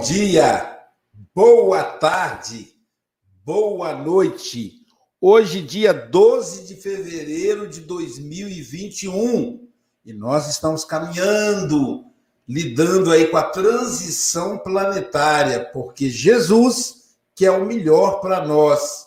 Bom dia, boa tarde, boa noite. Hoje, dia 12 de fevereiro de 2021, e nós estamos caminhando, lidando aí com a transição planetária, porque Jesus que é o melhor para nós.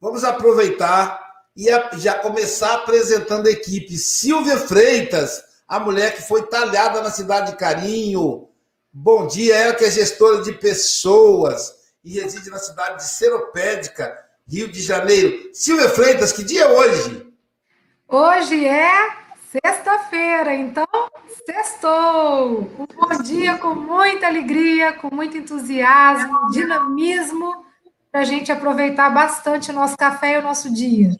Vamos aproveitar e já começar apresentando a equipe. Silvia Freitas, a mulher que foi talhada na cidade de Carinho, Bom dia, ela que é gestora de pessoas e reside na cidade de Seropédica, Rio de Janeiro. Silvia Freitas, que dia é hoje? Hoje é sexta-feira, então sextou. Um bom dia com muita alegria, com muito entusiasmo, dinamismo, para a gente aproveitar bastante o nosso café e o nosso dia.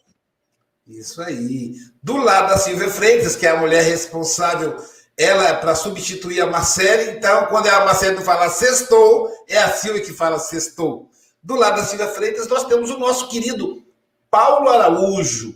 Isso aí. Do lado da Silvia Freitas, que é a mulher responsável ela é para substituir a Marcele, então, quando a Marcele não fala sextou, é a Silvia que fala sextou. Do lado da Silvia Freitas, nós temos o nosso querido Paulo Araújo,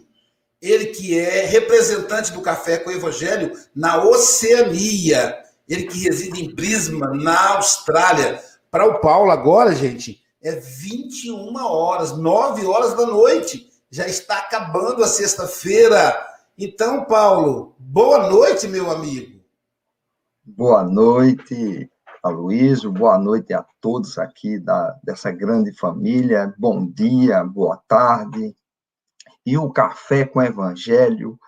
ele que é representante do Café com o Evangelho na Oceania, ele que reside em Brisbane, na Austrália. Para o Paulo agora, gente, é 21 horas, 9 horas da noite. Já está acabando a sexta-feira. Então, Paulo, boa noite, meu amigo. Boa noite, Aloysio. Boa noite a todos aqui da, dessa grande família. Bom dia, boa tarde. E o café com evangelho,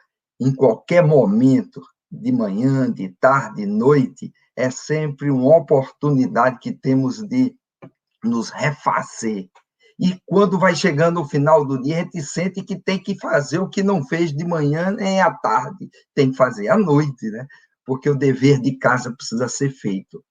em qualquer momento, de manhã, de tarde, de noite, é sempre uma oportunidade que temos de nos refazer. E quando vai chegando o final do dia, a gente sente que tem que fazer o que não fez de manhã nem à tarde, tem que fazer à noite, né? Porque o dever de casa precisa ser feito.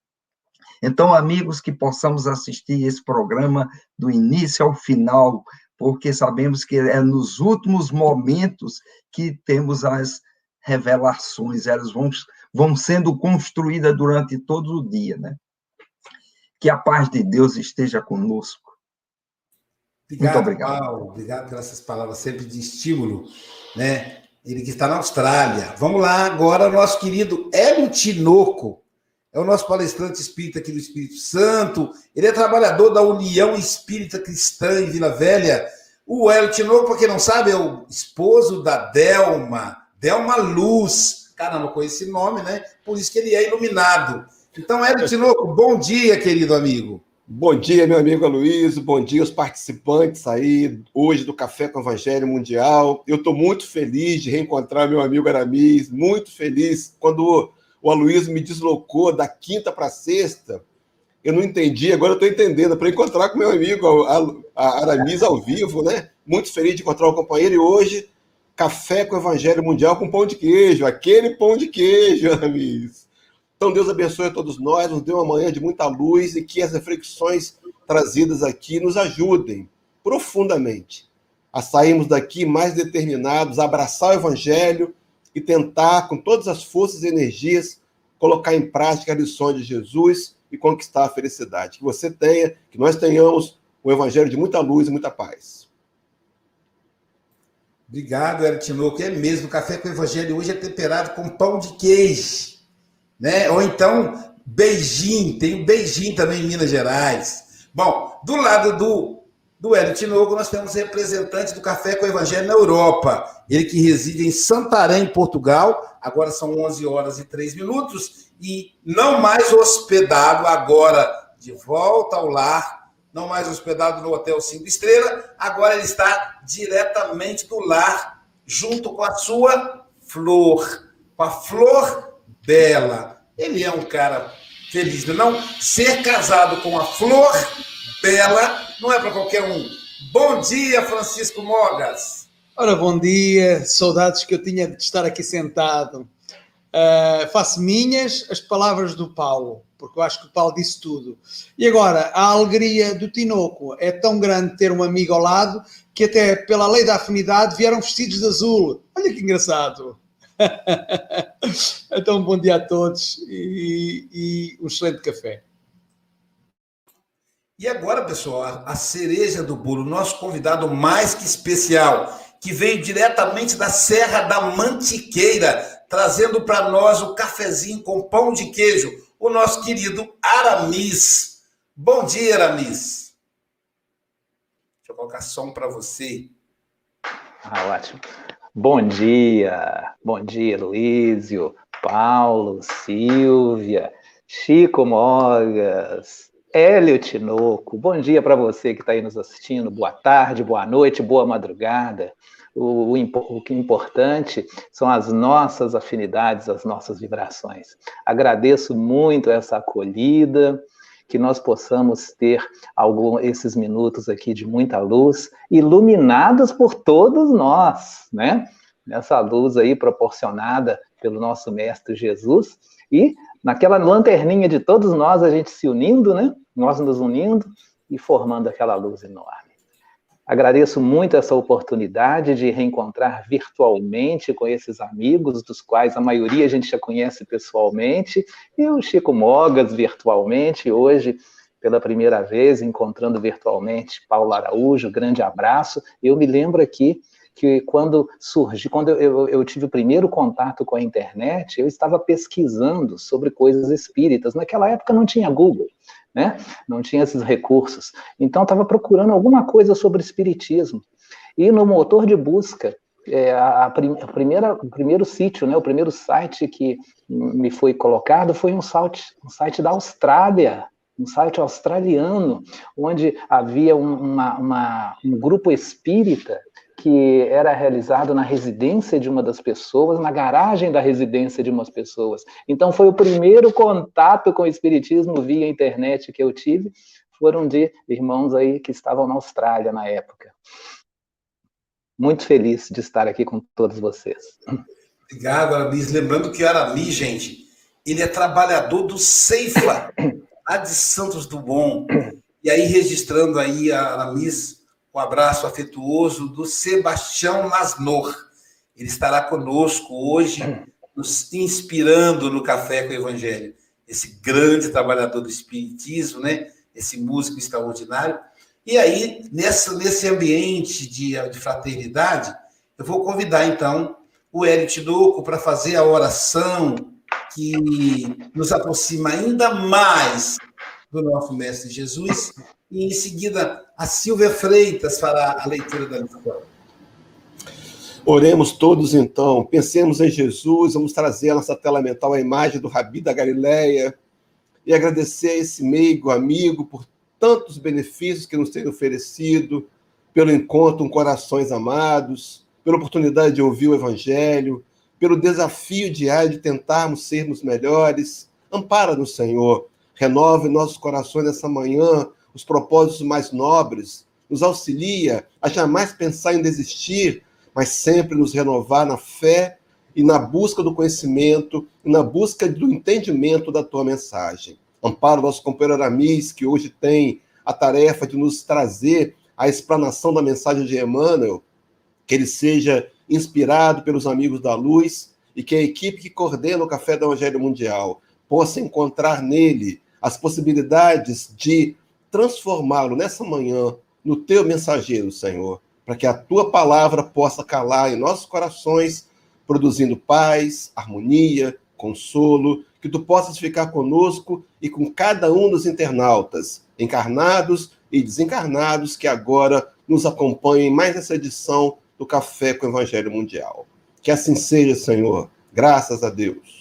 Então, amigos, que possamos assistir esse programa do início ao final, porque sabemos que é nos últimos momentos que temos as revelações, elas vão, vão sendo construídas durante todo o dia, né? Que a paz de Deus esteja conosco. Obrigado, Muito obrigado. Paulo. Obrigado pelas palavras sempre de estímulo, né? Ele que está na Austrália. Vamos lá agora, nosso querido Hélio Tinoco, é o nosso palestrante espírita aqui do Espírito Santo. Ele é trabalhador da União Espírita Cristã em Vila Velha. O Hélio Tinoco, para quem não sabe, é o esposo da Delma, Delma Luz. Cara, não conhece esse nome, né? Por isso que ele é iluminado. Então, Hélio Tinoco, bom dia, querido amigo. Bom dia, meu amigo Aloysio. Bom dia aos participantes aí hoje do Café com Evangelho Mundial. Eu estou muito feliz de reencontrar meu amigo Aramis, muito feliz. Quando o Aloysio me deslocou da quinta para sexta, eu não entendi, agora eu estou entendendo, para encontrar com meu amigo Aramis ao vivo, né? Muito feliz de encontrar o companheiro e hoje, Café com Evangelho Mundial com pão de queijo, aquele pão de queijo, Aramis. Então, Deus abençoe a todos nós, nos dê uma manhã de muita luz e que as reflexões trazidas aqui nos ajudem profundamente a sairmos daqui mais determinados, a abraçar o Evangelho e tentar, com todas as forças e energias, colocar em prática as lições de Jesus e conquistar a felicidade. Que você tenha, que nós tenhamos um Evangelho de muita luz e muita paz. Obrigado, Eric Tinoco. É mesmo, o café com o Evangelho hoje é temperado com pão de queijo né? Ou então Beijing, tem o Beijing também em Minas Gerais. Bom, do lado do, do Hélio Tinoco, nós temos representante do Café com o Evangelho na Europa. Ele que reside em Santarém, Portugal. Agora são 11 horas e 3 minutos. E não mais hospedado, agora de volta ao lar. Não mais hospedado no Hotel 5 Estrelas. Agora ele está diretamente do lar, junto com a sua flor. Com a flor bela. Ele é um cara feliz, não? Ser casado com a flor bela não é para qualquer um. Bom dia, Francisco Mogas. Ora, bom dia. Saudades que eu tinha de estar aqui sentado. Uh, faço minhas as palavras do Paulo, porque eu acho que o Paulo disse tudo. E agora, a alegria do Tinoco é tão grande ter um amigo ao lado que até pela lei da afinidade vieram vestidos de azul. Olha que engraçado. então, bom dia a todos e, e um excelente café. E agora, pessoal, a cereja do bolo, nosso convidado mais que especial, que veio diretamente da Serra da Mantiqueira, trazendo para nós o cafezinho com pão de queijo, o nosso querido Aramis. Bom dia, Aramis. Deixa eu colocar som para você. Ah, ótimo. Bom dia, bom dia, Luísio, Paulo, Silvia, Chico Mogas, Hélio Tinoco. Bom dia para você que está aí nos assistindo. Boa tarde, boa noite, boa madrugada. O, o, o, que é importante são as nossas afinidades, as nossas vibrações. Agradeço muito essa acolhida, que nós possamos ter algum, esses minutos aqui de muita luz, iluminados por todos nós, né? Nessa luz aí proporcionada pelo nosso Mestre Jesus, e naquela lanterninha de todos nós, a gente se unindo, né? Nós nos unindo e formando aquela luz enorme. Agradeço muito essa oportunidade de reencontrar virtualmente com esses amigos, dos quais a maioria a gente já conhece pessoalmente, e o Chico Mogas virtualmente, hoje, pela primeira vez, encontrando virtualmente Paulo Araújo, grande abraço. Eu me lembro aqui que quando surgiu, quando eu, eu, tive o primeiro contato com a internet, eu estava pesquisando sobre coisas espíritas. Naquela época não tinha Google né? Não tinha esses recursos. Então, estava procurando alguma coisa sobre espiritismo. E no motor de busca, é, a, a, primeira, o primeiro sítio, né, o primeiro site que me foi colocado foi um site, um site da Austrália, um site australiano, onde havia um, uma, uma, um grupo espírita que era realizado na residência de uma das pessoas, na garagem da residência de umas pessoas. Então, foi o primeiro contato com o Espiritismo via internet que eu tive, foram de irmãos aí que estavam na Austrália na época. Muito feliz de estar aqui com todos vocês. Obrigado, Aramis. Lembrando que Aramis, gente, ele é trabalhador do Ceifa, lá de Santos Bom. E aí, registrando aí a Aramis um abraço afetuoso do Sebastião Nasnor. Ele estará conosco hoje, nos inspirando no Café com o Evangelho. Esse grande trabalhador do Espiritismo, né? esse músico extraordinário. E aí, nessa, nesse ambiente de, de fraternidade, eu vou convidar, então, o Hélio Tidoco para fazer a oração que nos aproxima ainda mais do nosso Mestre Jesus. E em seguida a Silvia Freitas fará a leitura da lição. Oremos todos então, pensemos em Jesus, vamos trazer a nossa tela mental a imagem do Rabi da Galileia. E agradecer a esse meigo amigo por tantos benefícios que nos tem oferecido, pelo encontro com corações amados, pela oportunidade de ouvir o Evangelho, pelo desafio diário de tentarmos sermos melhores. Ampara-nos, Senhor, renove nossos corações nessa manhã os propósitos mais nobres, nos auxilia a jamais pensar em desistir, mas sempre nos renovar na fé e na busca do conhecimento e na busca do entendimento da tua mensagem. Amparo nosso companheiro Aramis, que hoje tem a tarefa de nos trazer a explanação da mensagem de Emmanuel, que ele seja inspirado pelos amigos da luz e que a equipe que coordena o Café do Evangelho Mundial possa encontrar nele as possibilidades de transformá-lo nessa manhã no teu mensageiro, Senhor, para que a tua palavra possa calar em nossos corações, produzindo paz, harmonia, consolo, que tu possas ficar conosco e com cada um dos internautas, encarnados e desencarnados, que agora nos acompanhem mais nessa edição do Café com o Evangelho Mundial. Que assim seja, Senhor. Graças a Deus.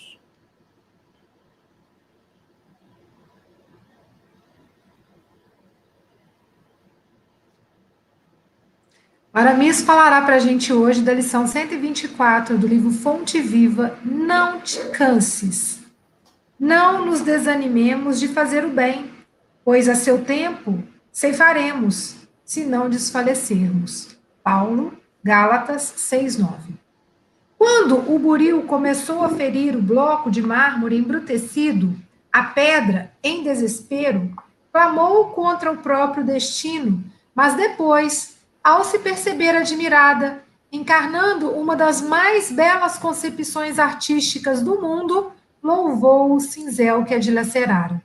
Aramis falará para a gente hoje da lição 124 do livro Fonte Viva, Não te canses. Não nos desanimemos de fazer o bem, pois a seu tempo ceifaremos, se não desfalecermos. Paulo, Gálatas 6:9. Quando o buril começou a ferir o bloco de mármore embrutecido, a pedra, em desespero, clamou contra o próprio destino, mas depois ao se perceber admirada, encarnando uma das mais belas concepções artísticas do mundo, louvou o cinzel que a dilacerara.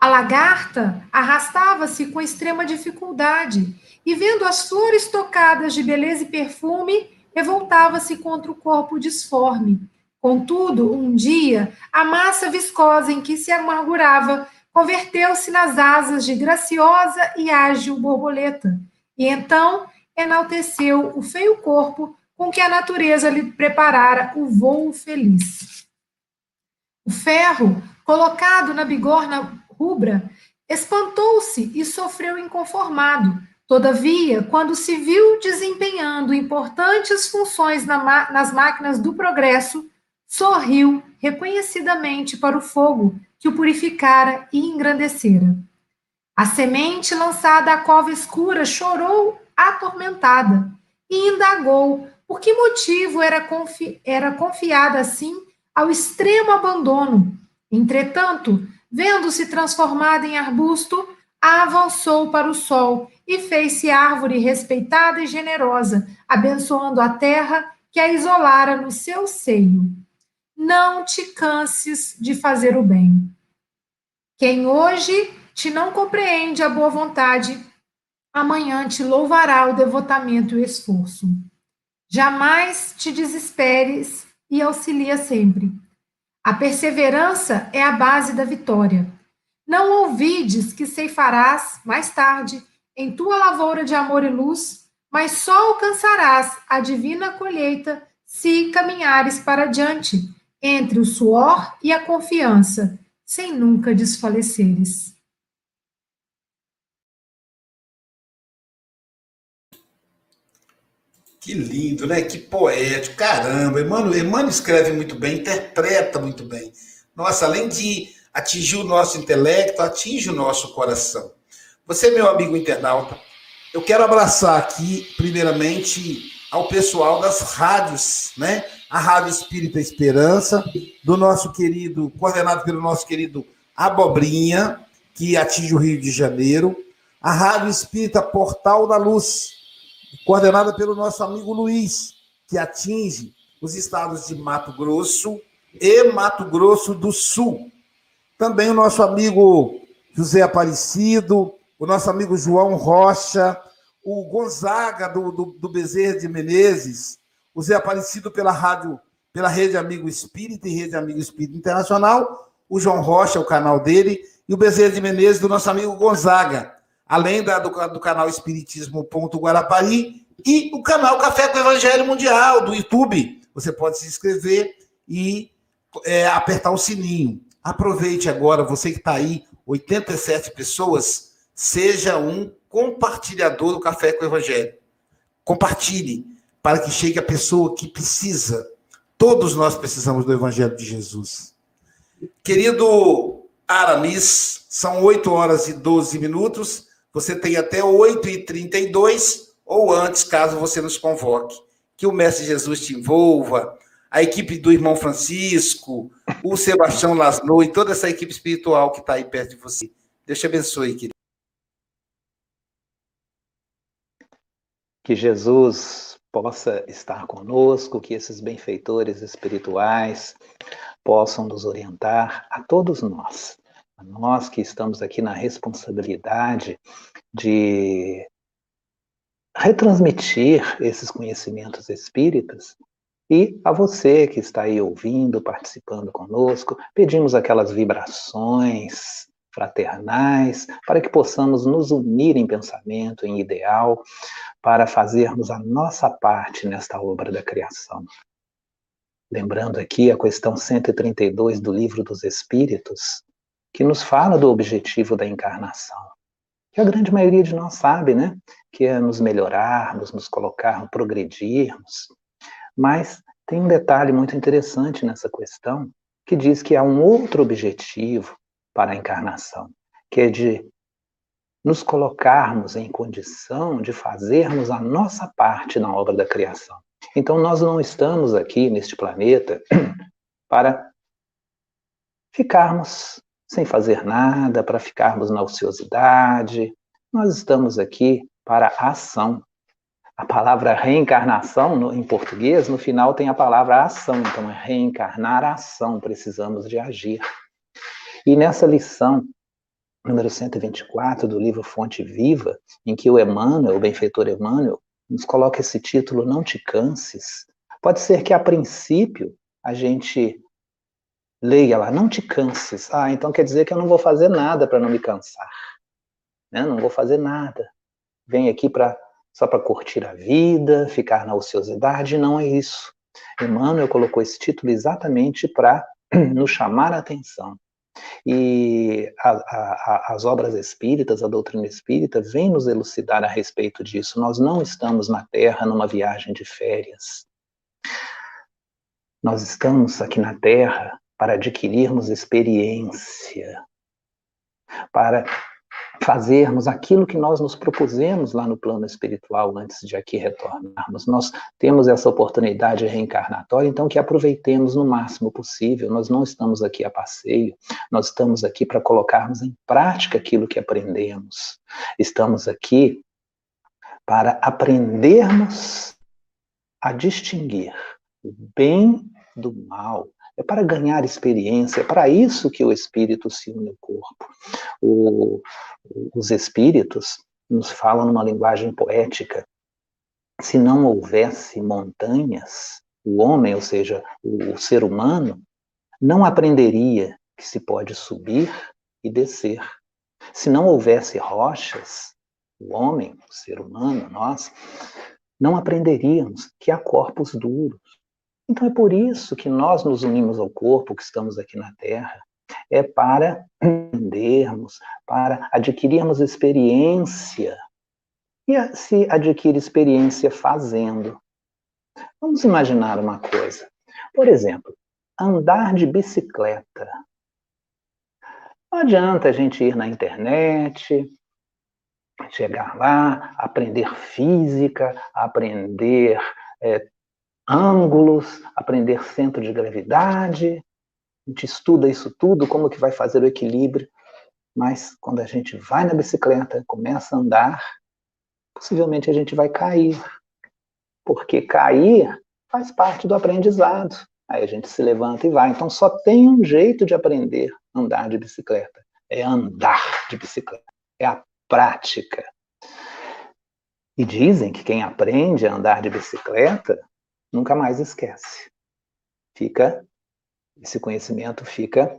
A lagarta arrastava-se com extrema dificuldade e, vendo as flores tocadas de beleza e perfume, revoltava-se contra o corpo disforme. Contudo, um dia, a massa viscosa em que se amargurava converteu-se nas asas de graciosa e ágil borboleta, e então enalteceu o feio corpo com que a natureza lhe preparara o voo feliz. O ferro, colocado na bigorna rubra, espantou-se e sofreu inconformado. Todavia, quando se viu desempenhando importantes funções na nas máquinas do progresso, sorriu reconhecidamente para o fogo que o purificara e engrandecera. A semente lançada à cova escura chorou atormentada e indagou por que motivo era, confi era confiada assim ao extremo abandono. Entretanto, vendo-se transformada em arbusto, avançou para o sol e fez-se árvore respeitada e generosa, abençoando a terra que a isolara no seu seio. Não te canses de fazer o bem. Quem hoje te não compreende a boa vontade, amanhã te louvará o devotamento e o esforço. Jamais te desesperes e auxilia sempre. A perseverança é a base da vitória. Não ouvides que ceifarás mais tarde em tua lavoura de amor e luz, mas só alcançarás a divina colheita se caminhares para diante, entre o suor e a confiança, sem nunca desfaleceres. Que lindo, né? Que poético. Caramba, Emmanuel, Emmanuel escreve muito bem, interpreta muito bem. Nossa, além de atingir o nosso intelecto, atinge o nosso coração. Você, meu amigo internauta, eu quero abraçar aqui, primeiramente, ao pessoal das rádios, né? A Rádio Espírita Esperança, do nosso querido, coordenado pelo nosso querido Abobrinha, que atinge o Rio de Janeiro, a Rádio Espírita Portal da Luz, coordenada pelo nosso amigo Luiz, que atinge os estados de Mato Grosso e Mato Grosso do Sul. Também o nosso amigo José Aparecido, o nosso amigo João Rocha, o Gonzaga do, do, do Bezerra de Menezes, o Zé Aparecido pela rádio, pela Rede Amigo Espírita e Rede Amigo Espírita Internacional, o João Rocha, o canal dele, e o Bezerra de Menezes do nosso amigo Gonzaga além da, do, do canal Espiritismo.guarapari e o canal Café com Evangelho Mundial do YouTube. Você pode se inscrever e é, apertar o sininho. Aproveite agora, você que está aí, 87 pessoas, seja um compartilhador do Café com Evangelho. Compartilhe para que chegue a pessoa que precisa. Todos nós precisamos do Evangelho de Jesus. Querido Aramis, são 8 horas e 12 minutos. Você tem até 8h32 ou antes, caso você nos convoque. Que o Mestre Jesus te envolva, a equipe do irmão Francisco, o Sebastião Lasno e toda essa equipe espiritual que está aí perto de você. Deus te abençoe, querido. Que Jesus possa estar conosco, que esses benfeitores espirituais possam nos orientar a todos nós nós que estamos aqui na responsabilidade de retransmitir esses conhecimentos espíritas e a você que está aí ouvindo, participando conosco, pedimos aquelas vibrações fraternais para que possamos nos unir em pensamento, em ideal, para fazermos a nossa parte nesta obra da criação. Lembrando aqui a questão 132 do Livro dos Espíritos, que nos fala do objetivo da encarnação. Que a grande maioria de nós sabe, né? Que é nos melhorarmos, nos colocarmos, progredirmos. Mas tem um detalhe muito interessante nessa questão, que diz que há um outro objetivo para a encarnação, que é de nos colocarmos em condição de fazermos a nossa parte na obra da criação. Então, nós não estamos aqui neste planeta para ficarmos sem fazer nada, para ficarmos na ociosidade. Nós estamos aqui para a ação. A palavra reencarnação, no, em português, no final tem a palavra ação. Então, é reencarnar a ação, precisamos de agir. E nessa lição, número 124 do livro Fonte Viva, em que o Emmanuel, o benfeitor Emmanuel, nos coloca esse título, Não te canses. Pode ser que, a princípio, a gente Leia lá, não te canses. Ah, então quer dizer que eu não vou fazer nada para não me cansar. Né? Não vou fazer nada. Vem aqui só para curtir a vida, ficar na ociosidade, não é isso. Emmanuel colocou esse título exatamente para nos chamar a atenção. E a, a, as obras espíritas, a doutrina espírita, vem nos elucidar a respeito disso. Nós não estamos na Terra numa viagem de férias. Nós estamos aqui na Terra para adquirirmos experiência, para fazermos aquilo que nós nos propusemos lá no plano espiritual antes de aqui retornarmos. Nós temos essa oportunidade reencarnatória, então que aproveitemos no máximo possível. Nós não estamos aqui a passeio, nós estamos aqui para colocarmos em prática aquilo que aprendemos. Estamos aqui para aprendermos a distinguir o bem do mal, é para ganhar experiência, é para isso que o espírito se une ao corpo. O, os espíritos nos falam numa linguagem poética. Se não houvesse montanhas, o homem, ou seja, o ser humano, não aprenderia que se pode subir e descer. Se não houvesse rochas, o homem, o ser humano, nós, não aprenderíamos que há corpos duros. Então é por isso que nós nos unimos ao corpo que estamos aqui na Terra. É para aprendermos, para adquirirmos experiência. E se adquire experiência fazendo. Vamos imaginar uma coisa. Por exemplo, andar de bicicleta. Não adianta a gente ir na internet, chegar lá, aprender física, aprender é, ângulos, aprender centro de gravidade. A gente estuda isso tudo, como que vai fazer o equilíbrio. Mas quando a gente vai na bicicleta, começa a andar, possivelmente a gente vai cair. Porque cair faz parte do aprendizado. Aí a gente se levanta e vai. Então só tem um jeito de aprender a andar de bicicleta. É andar de bicicleta. É a prática. E dizem que quem aprende a andar de bicicleta nunca mais esquece. Fica, esse conhecimento fica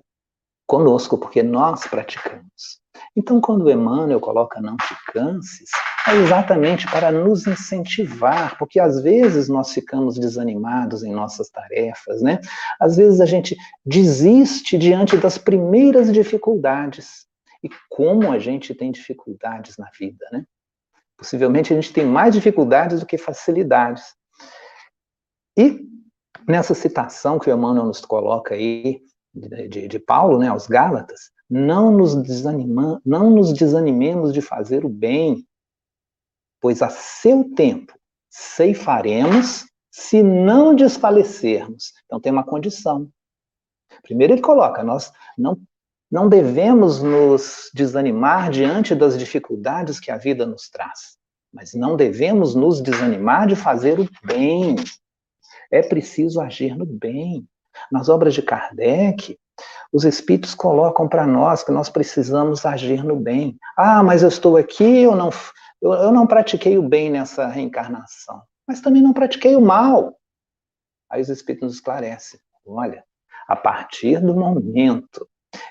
conosco, porque nós praticamos. Então, quando Emmanuel coloca não te canses, é exatamente para nos incentivar, porque às vezes nós ficamos desanimados em nossas tarefas, né? Às vezes a gente desiste diante das primeiras dificuldades. E como a gente tem dificuldades na vida, né? Possivelmente a gente tem mais dificuldades do que facilidades. E nessa citação que o Emmanuel nos coloca aí, de, de, de Paulo, né, aos Gálatas, não nos, desanima, não nos desanimemos de fazer o bem, pois a seu tempo ceifaremos se não desfalecermos. Então tem uma condição. Primeiro ele coloca, nós não, não devemos nos desanimar diante das dificuldades que a vida nos traz, mas não devemos nos desanimar de fazer o bem. É preciso agir no bem. Nas obras de Kardec, os espíritos colocam para nós que nós precisamos agir no bem. Ah, mas eu estou aqui, eu não, eu, eu não pratiquei o bem nessa reencarnação, mas também não pratiquei o mal. Aí os espíritos nos esclarecem: olha, a partir do momento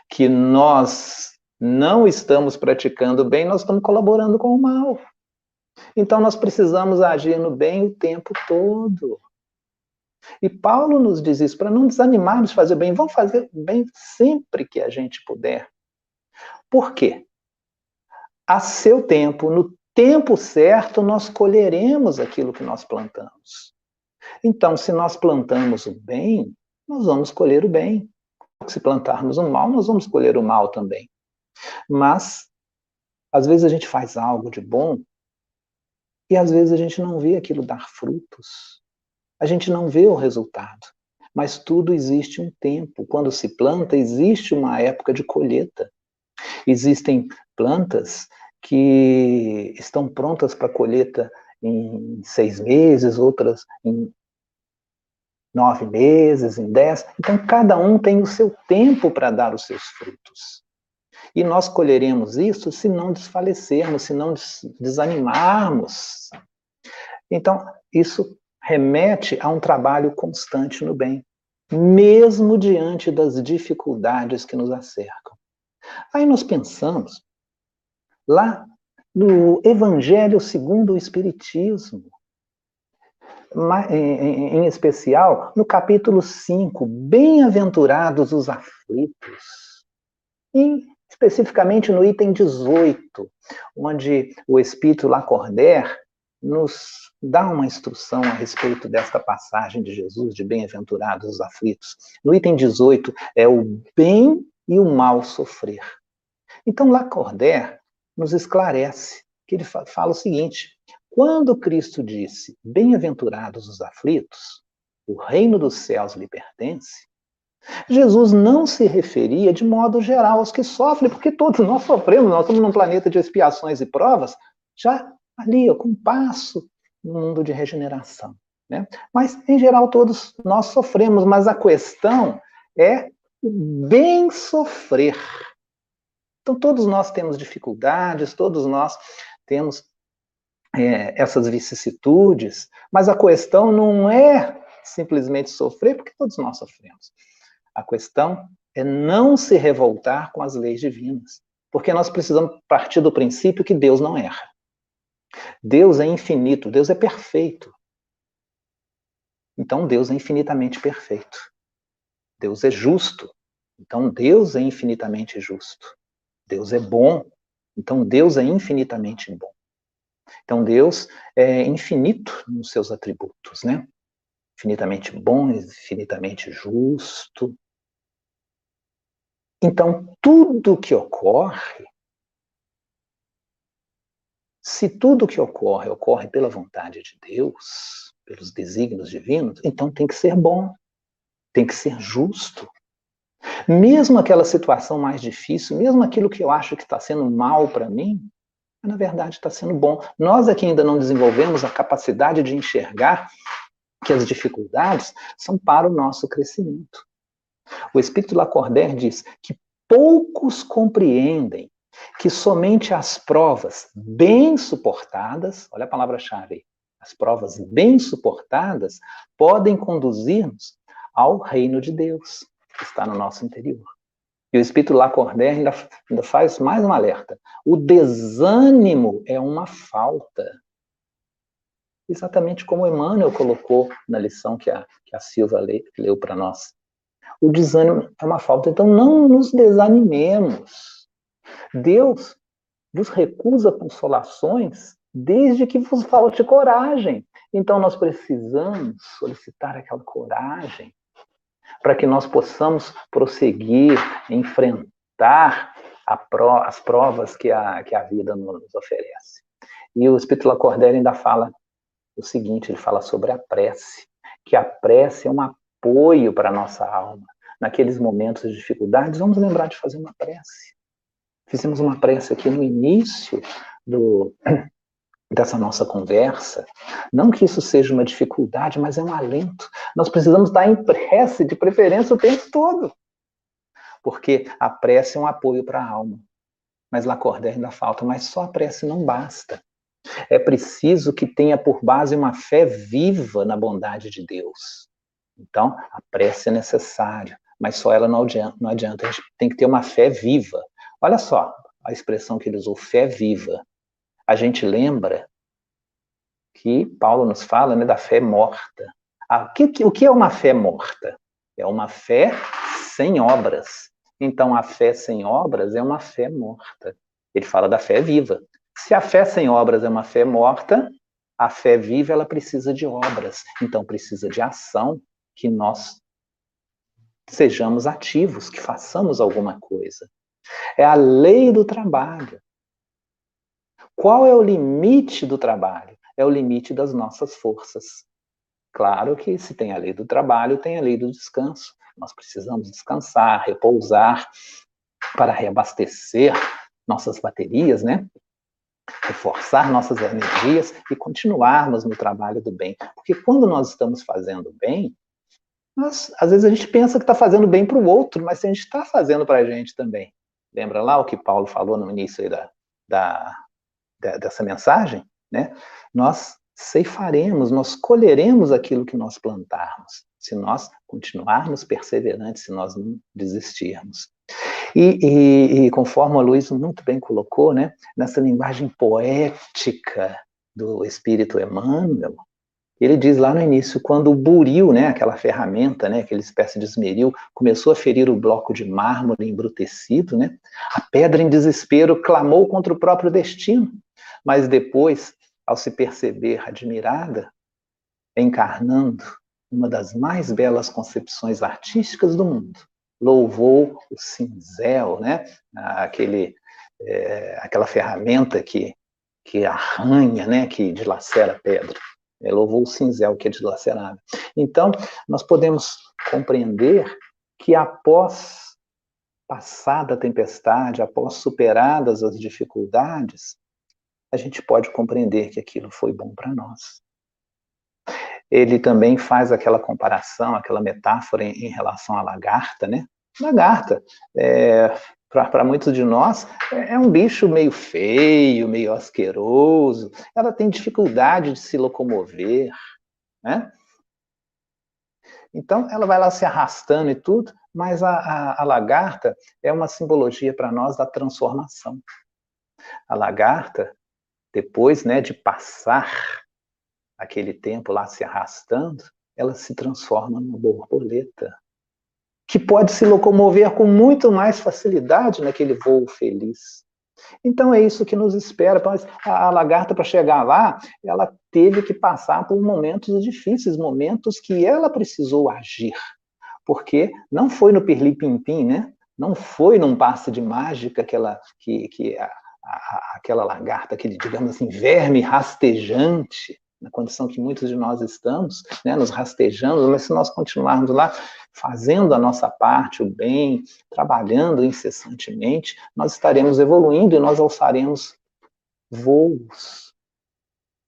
que nós não estamos praticando o bem, nós estamos colaborando com o mal. Então nós precisamos agir no bem o tempo todo. E Paulo nos diz isso para não desanimarmos de fazer bem. Vamos fazer bem sempre que a gente puder. Por quê? A seu tempo, no tempo certo, nós colheremos aquilo que nós plantamos. Então, se nós plantamos o bem, nós vamos colher o bem. Se plantarmos o mal, nós vamos colher o mal também. Mas, às vezes a gente faz algo de bom e às vezes a gente não vê aquilo dar frutos a gente não vê o resultado. Mas tudo existe um tempo. Quando se planta, existe uma época de colheita. Existem plantas que estão prontas para colheita em seis meses, outras em nove meses, em dez. Então, cada um tem o seu tempo para dar os seus frutos. E nós colheremos isso se não desfalecermos, se não desanimarmos. Então, isso remete a um trabalho constante no bem. mesmo diante das dificuldades que nos acercam. Aí nós pensamos lá no Evangelho segundo o Espiritismo, em especial no capítulo 5, Bem-aventurados os aflitos. E especificamente no item 18, onde o Espírito Lacordaire nos dá uma instrução a respeito desta passagem de Jesus, de bem-aventurados os aflitos. No item 18 é o bem e o mal sofrer. Então, Lacordaire nos esclarece que ele fala o seguinte: quando Cristo disse, bem-aventurados os aflitos, o reino dos céus lhe pertence, Jesus não se referia de modo geral aos que sofrem, porque todos nós sofremos, nós estamos num planeta de expiações e provas, já ali, com um passo no mundo de regeneração. Né? Mas, em geral, todos nós sofremos, mas a questão é o bem sofrer. Então, todos nós temos dificuldades, todos nós temos é, essas vicissitudes, mas a questão não é simplesmente sofrer, porque todos nós sofremos. A questão é não se revoltar com as leis divinas, porque nós precisamos partir do princípio que Deus não erra. Deus é infinito, Deus é perfeito. Então Deus é infinitamente perfeito. Deus é justo. Então Deus é infinitamente justo. Deus é bom. Então Deus é infinitamente bom. Então Deus é infinito nos seus atributos, né? Infinitamente bom, infinitamente justo, então, tudo que ocorre, se tudo que ocorre ocorre pela vontade de Deus, pelos desígnios divinos, então tem que ser bom, tem que ser justo. Mesmo aquela situação mais difícil, mesmo aquilo que eu acho que está sendo mal para mim, na verdade está sendo bom. Nós aqui ainda não desenvolvemos a capacidade de enxergar que as dificuldades são para o nosso crescimento. O Espírito Lacordaire diz que poucos compreendem que somente as provas bem suportadas, olha a palavra-chave aí, as provas bem suportadas podem conduzir-nos ao reino de Deus, que está no nosso interior. E o Espírito Lacordaire ainda, ainda faz mais um alerta. O desânimo é uma falta. Exatamente como Emmanuel colocou na lição que a, que a Silva leu para nós o desânimo é uma falta. Então, não nos desanimemos. Deus vos recusa consolações desde que vos falte coragem. Então, nós precisamos solicitar aquela coragem para que nós possamos prosseguir, enfrentar pro, as provas que a, que a vida nos oferece. E o Espírito Lacordaire ainda fala o seguinte, ele fala sobre a prece, que a prece é uma apoio para a nossa alma. Naqueles momentos de dificuldades, vamos lembrar de fazer uma prece. Fizemos uma prece aqui no início do, dessa nossa conversa. Não que isso seja uma dificuldade, mas é um alento. Nós precisamos estar em prece, de preferência, o tempo todo. Porque a prece é um apoio para a alma. Mas Lacordaire ainda falta, mas só a prece não basta. É preciso que tenha por base uma fé viva na bondade de Deus. Então, a prece é necessária, mas só ela não adianta, não adianta. A gente tem que ter uma fé viva. Olha só a expressão que ele usou, fé viva. A gente lembra que Paulo nos fala né, da fé morta. Ah, o, que, o que é uma fé morta? É uma fé sem obras. Então, a fé sem obras é uma fé morta. Ele fala da fé viva. Se a fé sem obras é uma fé morta, a fé viva ela precisa de obras. Então, precisa de ação, que nós sejamos ativos, que façamos alguma coisa. É a lei do trabalho. Qual é o limite do trabalho? É o limite das nossas forças. Claro que se tem a lei do trabalho, tem a lei do descanso. Nós precisamos descansar, repousar para reabastecer nossas baterias, né? Reforçar nossas energias e continuarmos no trabalho do bem. Porque quando nós estamos fazendo bem, mas às vezes a gente pensa que está fazendo bem para o outro, mas a gente está fazendo para a gente também. Lembra lá o que Paulo falou no início da, da, da, dessa mensagem? Né? Nós ceifaremos, nós colheremos aquilo que nós plantarmos. se nós continuarmos perseverantes, se nós não desistirmos. E, e, e, conforme a Luiz muito bem colocou, né, nessa linguagem poética do Espírito Emmanuel, ele diz lá no início, quando o buril, né, aquela ferramenta, né, aquela espécie de esmeril, começou a ferir o bloco de mármore embrutecido, né, a pedra em desespero clamou contra o próprio destino, mas depois, ao se perceber admirada, encarnando uma das mais belas concepções artísticas do mundo, louvou o cinzel, né, aquele, é, aquela ferramenta que, que arranha, né, que dilacera a pedra. É, louvou o cinzel, que é dilacerável. Então, nós podemos compreender que após passada a tempestade, após superadas as dificuldades, a gente pode compreender que aquilo foi bom para nós. Ele também faz aquela comparação, aquela metáfora em, em relação à lagarta, né? Lagarta, é, para muitos de nós, é, é um bicho meio feio, meio asqueroso, ela tem dificuldade de se locomover, né? Então, ela vai lá se arrastando e tudo, mas a, a, a lagarta é uma simbologia para nós da transformação. A lagarta, depois né, de passar aquele tempo lá se arrastando, ela se transforma numa borboleta que pode se locomover com muito mais facilidade naquele voo feliz. Então é isso que nos espera. A lagarta, para chegar lá, ela teve que passar por momentos difíceis, momentos que ela precisou agir. Porque não foi no pirlim-pim-pim, né? Não foi num passe de mágica que, ela, que, que a, a, aquela lagarta, aquele, digamos assim, verme rastejante, na condição que muitos de nós estamos, né, nos rastejando, mas se nós continuarmos lá fazendo a nossa parte, o bem, trabalhando incessantemente, nós estaremos evoluindo e nós alçaremos voos.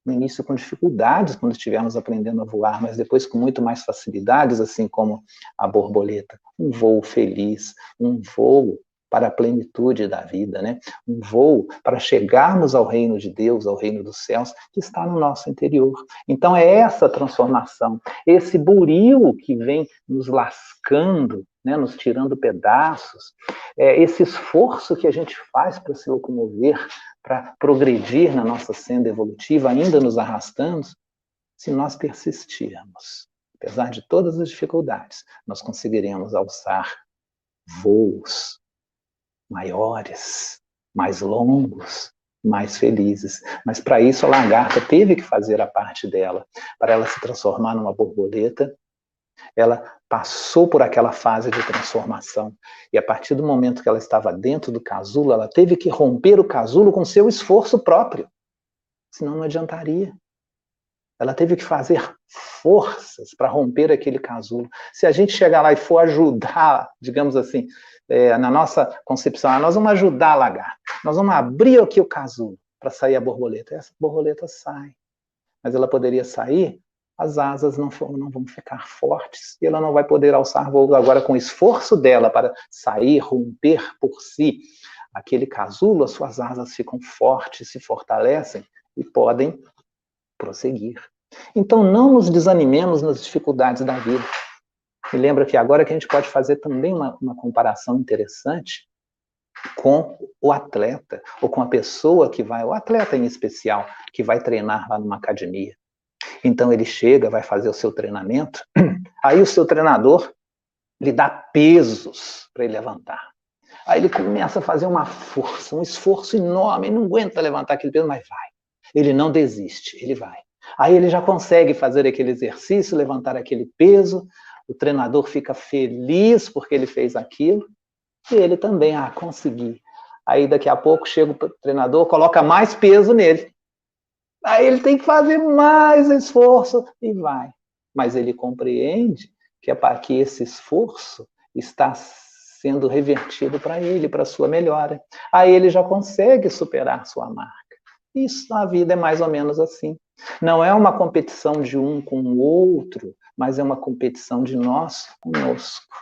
No início com dificuldades, quando estivermos aprendendo a voar, mas depois com muito mais facilidades, assim como a borboleta. Um voo feliz, um voo para a plenitude da vida, né? Um voo para chegarmos ao reino de Deus, ao reino dos céus, que está no nosso interior. Então é essa transformação, esse buril que vem nos lascando, né, nos tirando pedaços, é esse esforço que a gente faz para se locomover, para progredir na nossa senda evolutiva, ainda nos arrastando, se nós persistirmos. Apesar de todas as dificuldades, nós conseguiremos alçar voos maiores, mais longos, mais felizes. Mas para isso a lagarta teve que fazer a parte dela, para ela se transformar numa borboleta. Ela passou por aquela fase de transformação e a partir do momento que ela estava dentro do casulo, ela teve que romper o casulo com seu esforço próprio. Senão não adiantaria. Ela teve que fazer forças para romper aquele casulo. Se a gente chegar lá e for ajudar, digamos assim, é, na nossa concepção, ah, nós vamos ajudar a lagarta, nós vamos abrir aqui o casulo para sair a borboleta. Essa borboleta sai, mas ela poderia sair, as asas não, não vão ficar fortes e ela não vai poder alçar voo agora com o esforço dela para sair, romper por si aquele casulo, as suas asas ficam fortes, se fortalecem e podem prosseguir. Então não nos desanimemos nas dificuldades da vida. Me lembra que agora que a gente pode fazer também uma, uma comparação interessante com o atleta, ou com a pessoa que vai, o atleta em especial, que vai treinar lá numa academia. Então ele chega, vai fazer o seu treinamento, aí o seu treinador lhe dá pesos para ele levantar. Aí ele começa a fazer uma força, um esforço enorme, ele não aguenta levantar aquele peso, mas vai. Ele não desiste, ele vai. Aí ele já consegue fazer aquele exercício, levantar aquele peso, o treinador fica feliz porque ele fez aquilo, e ele também, ah, consegui. Aí daqui a pouco chega o treinador, coloca mais peso nele. Aí ele tem que fazer mais esforço e vai. Mas ele compreende que é para que esse esforço está sendo revertido para ele, para sua melhora. Aí ele já consegue superar sua marca. Isso na vida é mais ou menos assim. Não é uma competição de um com o outro, mas é uma competição de nós conosco,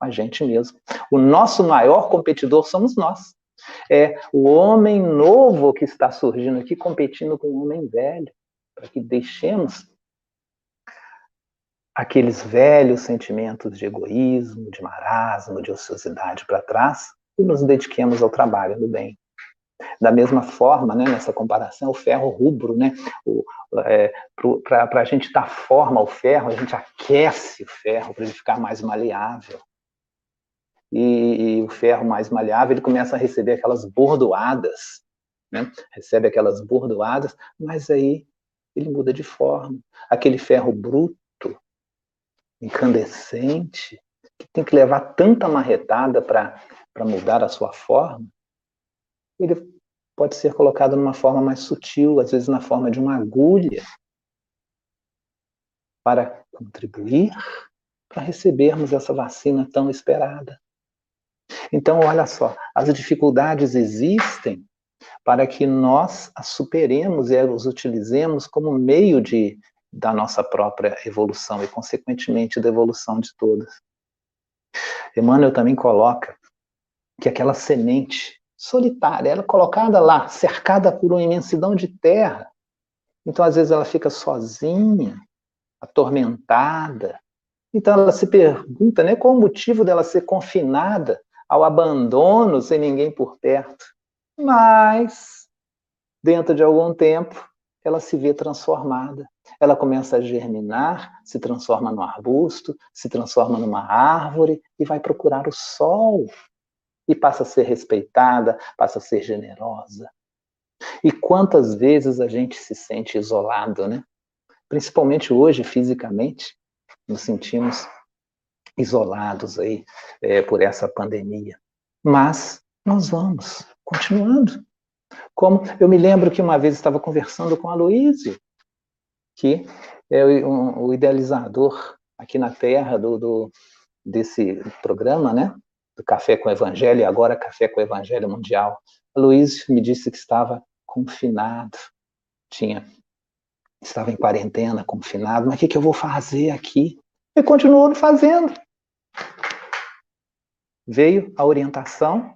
a gente mesmo. O nosso maior competidor somos nós. É o homem novo que está surgindo aqui competindo com o homem velho, para que deixemos aqueles velhos sentimentos de egoísmo, de marasmo, de ociosidade para trás e nos dediquemos ao trabalho do bem. Da mesma forma, né, nessa comparação, o ferro rubro, né, é, para a gente dar forma ao ferro, a gente aquece o ferro para ele ficar mais maleável. E, e, o ferro mais maleável, ele começa a receber aquelas bordoadas, né? recebe aquelas bordoadas, mas aí ele muda de forma. Aquele ferro bruto, incandescente, que tem que levar tanta marretada para mudar a sua forma, ele pode ser colocado numa forma mais sutil, às vezes na forma de uma agulha, para contribuir para recebermos essa vacina tão esperada. Então, olha só, as dificuldades existem para que nós as superemos e as utilizemos como meio de, da nossa própria evolução e, consequentemente, da evolução de todas. Emmanuel também coloca que aquela semente solitária, ela é colocada lá, cercada por uma imensidão de terra, então às vezes ela fica sozinha, atormentada. Então ela se pergunta, né, qual o motivo dela ser confinada ao abandono sem ninguém por perto. Mas dentro de algum tempo ela se vê transformada. Ela começa a germinar, se transforma num arbusto, se transforma numa árvore e vai procurar o sol. E passa a ser respeitada, passa a ser generosa. E quantas vezes a gente se sente isolado, né? Principalmente hoje, fisicamente, nos sentimos isolados aí é, por essa pandemia. Mas nós vamos continuando. Como eu me lembro que uma vez estava conversando com a Luíse, que é o, o, idealizador aqui na Terra do, do, desse programa, né? Do Café com o Evangelho e agora Café com o Evangelho Mundial. Luíse me disse que estava confinado, tinha estava em quarentena, confinado, mas o que, que eu vou fazer aqui? E continuou fazendo. Veio a orientação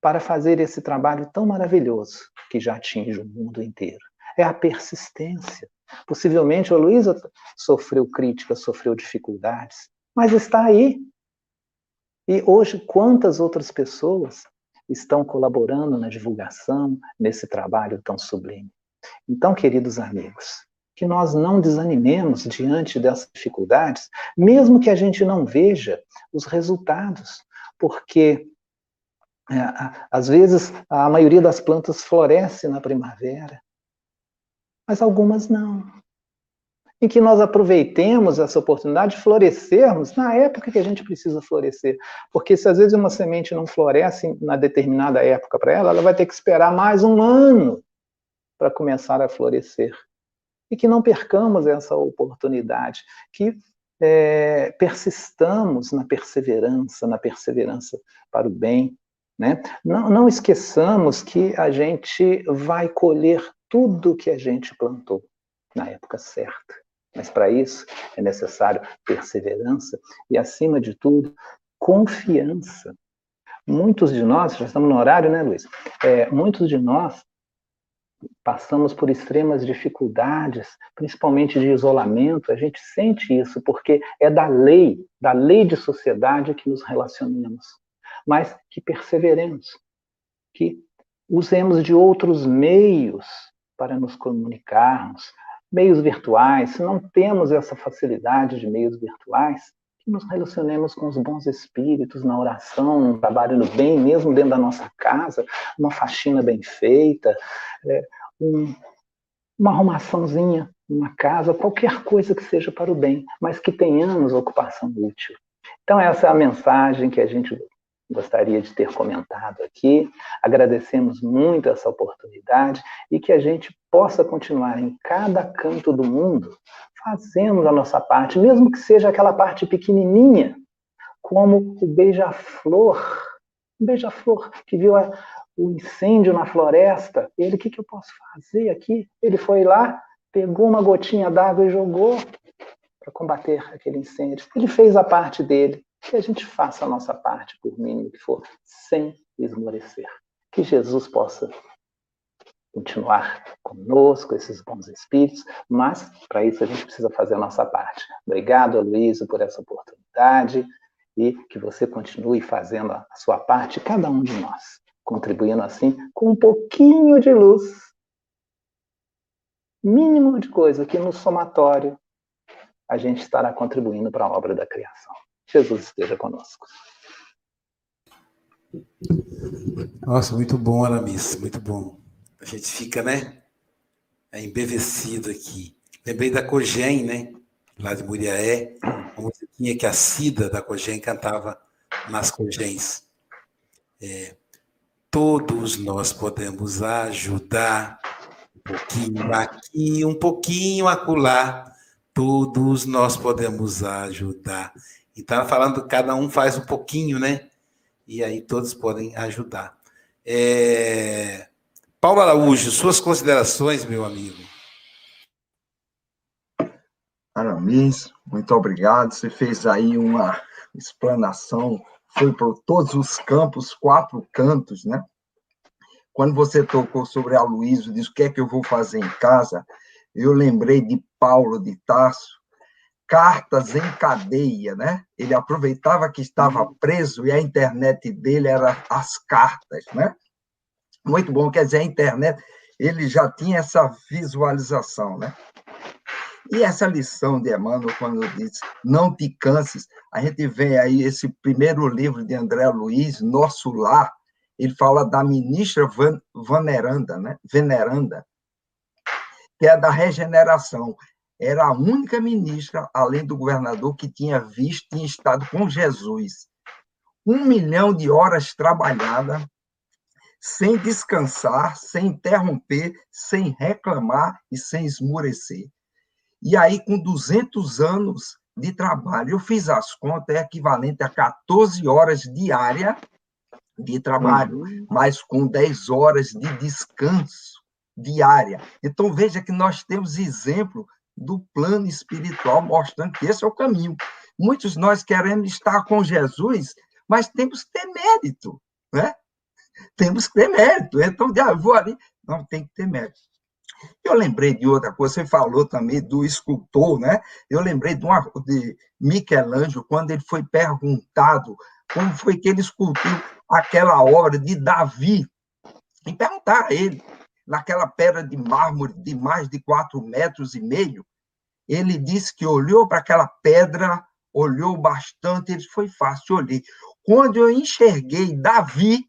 para fazer esse trabalho tão maravilhoso que já atinge o mundo inteiro. É a persistência. Possivelmente a Luísa sofreu críticas, sofreu dificuldades, mas está aí. E hoje, quantas outras pessoas estão colaborando na divulgação, nesse trabalho tão sublime? Então, queridos amigos, que nós não desanimemos diante dessas dificuldades, mesmo que a gente não veja os resultados, porque é, às vezes a maioria das plantas floresce na primavera, mas algumas não. E que nós aproveitemos essa oportunidade de florescermos na época que a gente precisa florescer. Porque se às vezes uma semente não floresce na determinada época para ela, ela vai ter que esperar mais um ano para começar a florescer. E que não percamos essa oportunidade, que é, persistamos na perseverança, na perseverança para o bem. Né? Não, não esqueçamos que a gente vai colher tudo que a gente plantou na época certa. Mas para isso é necessário perseverança e, acima de tudo, confiança. Muitos de nós, já estamos no horário, né, Luiz? É, muitos de nós passamos por extremas dificuldades, principalmente de isolamento, a gente sente isso, porque é da lei, da lei de sociedade que nos relacionamos. Mas que perseveremos, que usemos de outros meios para nos comunicarmos, meios virtuais, se não temos essa facilidade de meios virtuais, que nos relacionemos com os bons espíritos na oração, no trabalho no bem, mesmo dentro da nossa casa, uma faxina bem feita, é, um, uma arrumaçãozinha, uma casa, qualquer coisa que seja para o bem, mas que tenhamos ocupação útil. Então, essa é a mensagem que a gente gostaria de ter comentado aqui. Agradecemos muito essa oportunidade e que a gente possa continuar em cada canto do mundo fazendo a nossa parte, mesmo que seja aquela parte pequenininha, como o beija-flor. O beija-flor que viu a, o incêndio na floresta. Ele, o que, que eu posso fazer aqui? Ele foi lá, pegou uma gotinha d'água e jogou para combater aquele incêndio. Ele fez a parte dele que a gente faça a nossa parte, por mínimo que for, sem esmorecer. Que Jesus possa continuar conosco, esses bons espíritos, mas para isso a gente precisa fazer a nossa parte. Obrigado, Aloysio, por essa oportunidade e que você continue fazendo a sua parte, cada um de nós, contribuindo assim com um pouquinho de luz, mínimo de coisa que no somatório a gente estará contribuindo para a obra da criação. Jesus esteja conosco. Nossa, muito bom, Aramis, muito bom. A gente fica, né? É embevecido aqui. Lembrei da Cogem, né? Lá de Muriaé, uma musiquinha que a Cida da Cogem cantava nas Cogens. É, todos nós podemos ajudar, um pouquinho aqui, um pouquinho acolá, todos nós podemos ajudar. Então, falando, cada um faz um pouquinho, né? E aí todos podem ajudar. É... Paulo Araújo, suas considerações, meu amigo. Aramis, muito obrigado. Você fez aí uma explanação, foi por todos os campos, quatro cantos, né? Quando você tocou sobre a Luísa, disse o que é que eu vou fazer em casa, eu lembrei de Paulo de Tarso, cartas em cadeia, né? Ele aproveitava que estava preso e a internet dele era as cartas, né? Muito bom, quer dizer, a internet, ele já tinha essa visualização, né? E essa lição de Emmanuel, quando diz, não te canses, a gente vê aí esse primeiro livro de André Luiz, Nosso Lar, ele fala da ministra Veneranda, né? Veneranda, que é da regeneração. Era a única ministra, além do governador, que tinha visto, tinha estado com Jesus. Um milhão de horas trabalhadas, sem descansar, sem interromper, sem reclamar e sem esmurecer. E aí, com 200 anos de trabalho, eu fiz as contas, é equivalente a 14 horas diárias de trabalho, uhum. mas com 10 horas de descanso diária. Então, veja que nós temos exemplo do plano espiritual mostrando que esse é o caminho. Muitos de nós queremos estar com Jesus, mas temos que ter mérito, né? temos que ter mérito. Então, ah, vou ali. Não, tem que ter mérito. Eu lembrei de outra coisa, você falou também do escultor, né? Eu lembrei de, uma, de Michelangelo, quando ele foi perguntado como foi que ele esculpiu aquela obra de Davi. E perguntar a ele, naquela pedra de mármore de mais de quatro metros e meio, ele disse que olhou para aquela pedra, olhou bastante, ele foi fácil, olhei. Quando eu enxerguei Davi,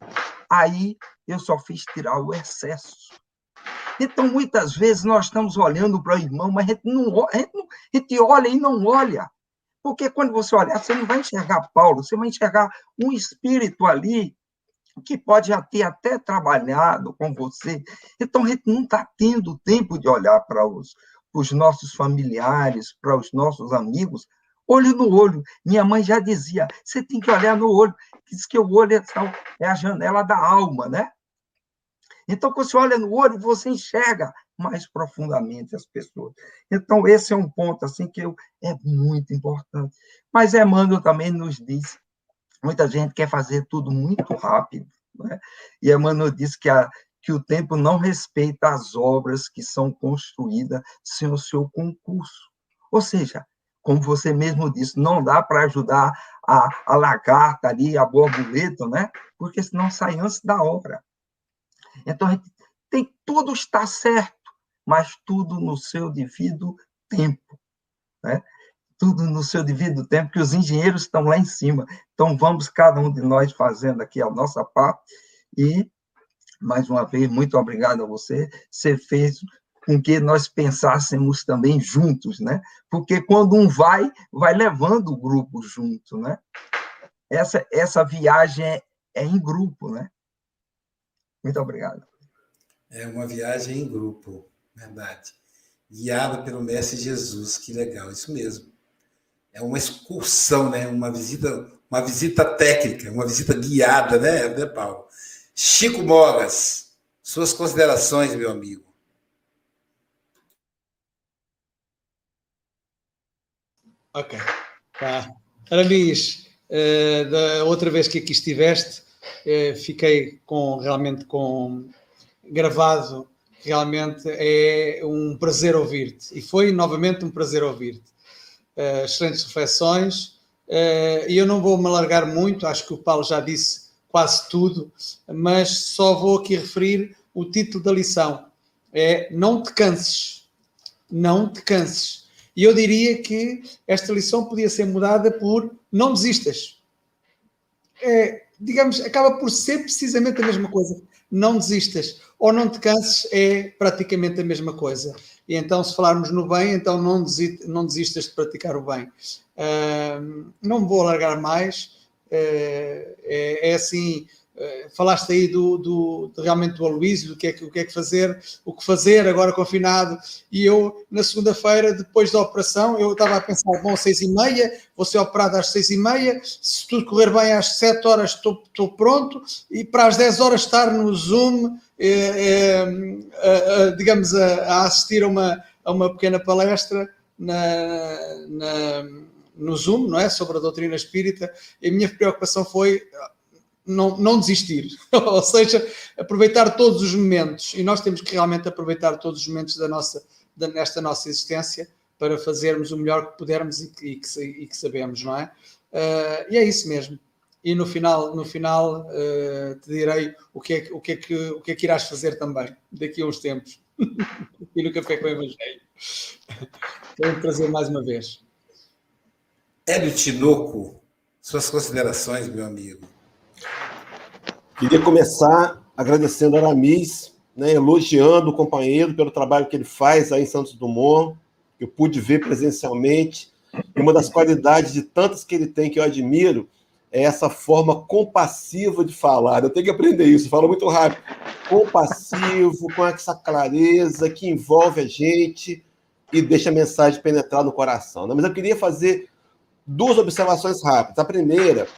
aí eu só fiz tirar o excesso. Então, muitas vezes, nós estamos olhando para o irmão, mas a gente, não, a, gente não, a gente olha e não olha. Porque quando você olhar, você não vai enxergar Paulo, você vai enxergar um espírito ali que pode já ter até trabalhado com você. Então, a gente não está tendo tempo de olhar para os, os nossos familiares, para os nossos amigos, olho no olho. Minha mãe já dizia, você tem que olhar no olho. Diz que o olho é, é a janela da alma, né? Então, quando você olha no olho, você enxerga mais profundamente as pessoas. Então, esse é um ponto assim que eu, é muito importante. Mas Emmanuel também nos diz, muita gente quer fazer tudo muito rápido, né? e Emmanuel diz que, a, que o tempo não respeita as obras que são construídas sem o seu concurso. Ou seja, como você mesmo disse, não dá para ajudar a, a lagarta ali, a borboleta, né? Porque senão sai antes da obra. Então, a gente tem tudo está certo, mas tudo no seu devido tempo, né? Tudo no seu devido tempo, que os engenheiros estão lá em cima. Então, vamos cada um de nós fazendo aqui a nossa parte e mais uma vez, muito obrigado a você. Você fez com que nós pensássemos também juntos, né? Porque quando um vai, vai levando o grupo junto, né? Essa, essa viagem é, é em grupo, né? Muito obrigado. É uma viagem em grupo, verdade. Guiada pelo Mestre Jesus, que legal, isso mesmo. É uma excursão, né? Uma visita, uma visita técnica, uma visita guiada, né, né Paulo? Chico Mogas, suas considerações, meu amigo. Ok. Tá. Aramis, uh, da outra vez que aqui estiveste, uh, fiquei com realmente com gravado realmente é um prazer ouvir-te. E foi novamente um prazer ouvir-te. Uh, excelentes reflexões. Uh, e eu não vou me alargar muito, acho que o Paulo já disse quase tudo, mas só vou aqui referir o título da lição. É Não te canses. Não te canses. E eu diria que esta lição podia ser mudada por Não desistas. É, digamos, acaba por ser precisamente a mesma coisa. Não desistas ou não te canses é praticamente a mesma coisa. E então, se falarmos no bem, então não, desistas, não desistas de praticar o bem. Uh, não me vou alargar mais. Uh, é, é, assim, eh, falaste aí do, do, do, realmente do Aloísio, do que é que, o que é que fazer, o que fazer agora confinado, e eu na segunda-feira, depois da operação, eu estava a pensar, bom, seis e meia, vou ser operado às seis e meia, se tudo correr bem às sete horas estou, estou pronto, e para as dez horas estar no Zoom, é, é, digamos, a, a, assistir a uma, a uma pequena palestra na, na, no Zoom, não é, sobre a doutrina espírita, e a minha preocupação foi não, não desistir, ou seja, aproveitar todos os momentos, e nós temos que realmente aproveitar todos os momentos da nossa, da, nesta nossa existência para fazermos o melhor que pudermos e que, e que, e que sabemos, não é? Uh, e é isso mesmo. E no final, no final uh, te direi o que, é, o, que é que, o que é que irás fazer também daqui a uns tempos. e no Café com o Evangelho. Foi um prazer mais uma vez. Hélio Tinoco, suas considerações, meu amigo. Queria começar agradecendo a Aramis, né, elogiando o companheiro pelo trabalho que ele faz aí em Santos Dumont. Eu pude ver presencialmente. E uma das qualidades de tantas que ele tem que eu admiro é essa forma compassiva de falar. Eu tenho que aprender isso, fala muito rápido. Compassivo, com essa clareza que envolve a gente e deixa a mensagem penetrar no coração. Mas eu queria fazer duas observações rápidas. A primeira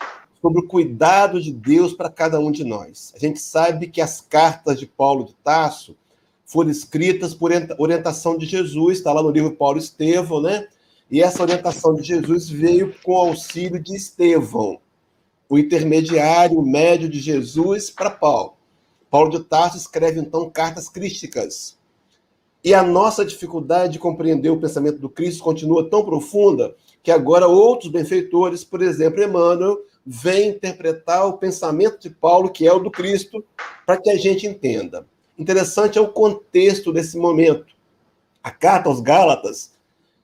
sobre o cuidado de Deus para cada um de nós. A gente sabe que as cartas de Paulo de Tarso foram escritas por orientação de Jesus, está lá no livro Paulo Estevão, né? E essa orientação de Jesus veio com o auxílio de Estevão, o intermediário, médio de Jesus para Paulo. Paulo de Tarso escreve então cartas crísticas. E a nossa dificuldade de compreender o pensamento do Cristo continua tão profunda que agora outros benfeitores, por exemplo, Emmanuel, vem interpretar o pensamento de Paulo, que é o do Cristo, para que a gente entenda. Interessante é o contexto desse momento. A carta aos Gálatas,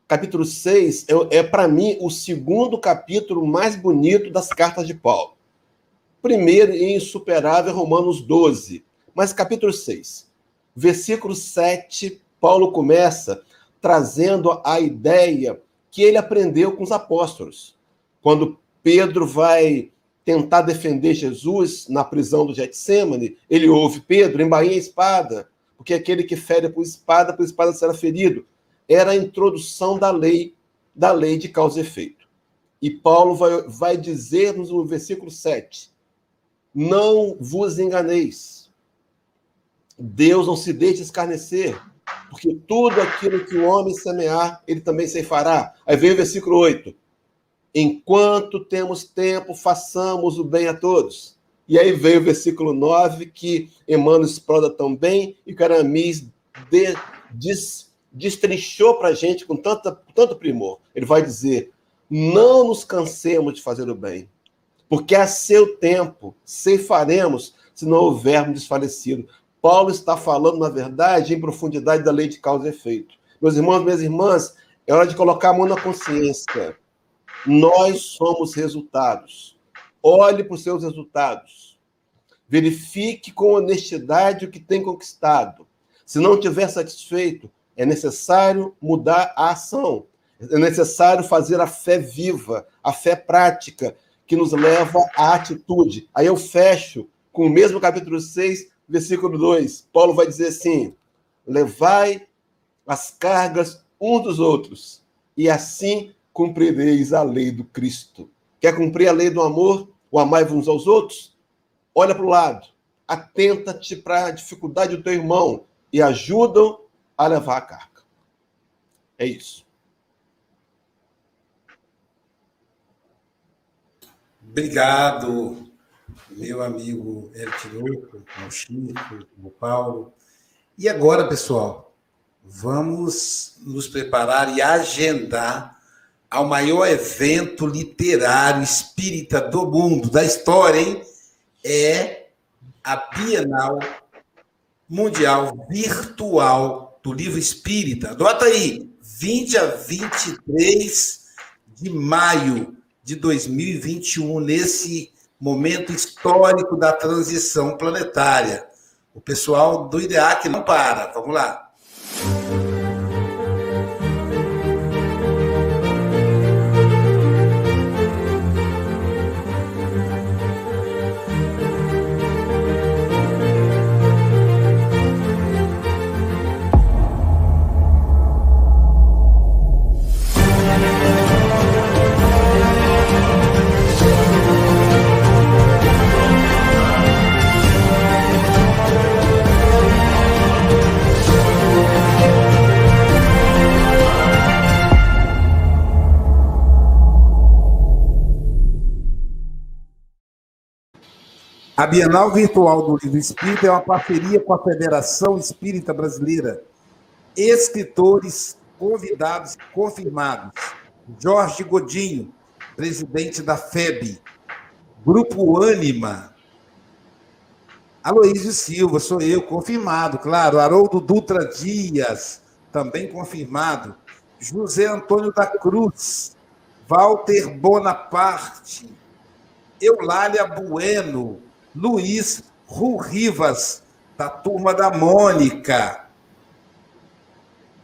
capítulo 6, é, é para mim o segundo capítulo mais bonito das cartas de Paulo. Primeiro e insuperável Romanos 12, mas capítulo 6, versículo 7, Paulo começa trazendo a ideia que ele aprendeu com os apóstolos. Quando Pedro vai tentar defender Jesus na prisão do Getsemane, ele ouve Pedro, embainha a espada, porque aquele que fere por espada, por espada será ferido. Era a introdução da lei, da lei de causa e efeito. E Paulo vai, vai dizer-nos no versículo 7, não vos enganeis. Deus não se deixe escarnecer, porque tudo aquilo que o homem semear, ele também ceifará. Aí vem o versículo 8. Enquanto temos tempo, façamos o bem a todos. E aí veio o versículo 9, que Emmanuel explora tão bem, e que Aramis de, des, destrinchou para a gente com tanta, tanto primor. Ele vai dizer: não nos cansemos de fazer o bem, porque a seu tempo ceifaremos se não houvermos desfalecido. Paulo está falando, na verdade, em profundidade da lei de causa e efeito. Meus irmãos, minhas irmãs, é hora de colocar a mão na consciência. Nós somos resultados. Olhe para os seus resultados. Verifique com honestidade o que tem conquistado. Se não estiver satisfeito, é necessário mudar a ação. É necessário fazer a fé viva, a fé prática, que nos leva à atitude. Aí eu fecho com o mesmo capítulo 6, versículo 2. Paulo vai dizer assim: levai as cargas uns dos outros, e assim cumprireis a lei do Cristo. Quer cumprir a lei do amor? O amai uns aos outros? Olha para o lado. Atenta-te para a dificuldade do teu irmão e ajuda a levar a carga. É isso. Obrigado, meu amigo Eltinuco, o Chico, o Paulo. E agora, pessoal, vamos nos preparar e agendar ao maior evento literário espírita do mundo, da história, hein? É a Bienal Mundial Virtual do Livro Espírita. Anota aí, 20 a 23 de maio de 2021, nesse momento histórico da transição planetária. O pessoal do IDEAC não para. Vamos lá. A Bienal Virtual do Livro Espírita é uma parceria com a Federação Espírita Brasileira. Escritores convidados confirmados: Jorge Godinho, presidente da FEB, Grupo Ânima, Aloísio Silva, sou eu, confirmado, claro. Haroldo Dutra Dias, também confirmado. José Antônio da Cruz, Walter Bonaparte, Eulália Bueno, Luiz Ru Rivas, da turma da Mônica.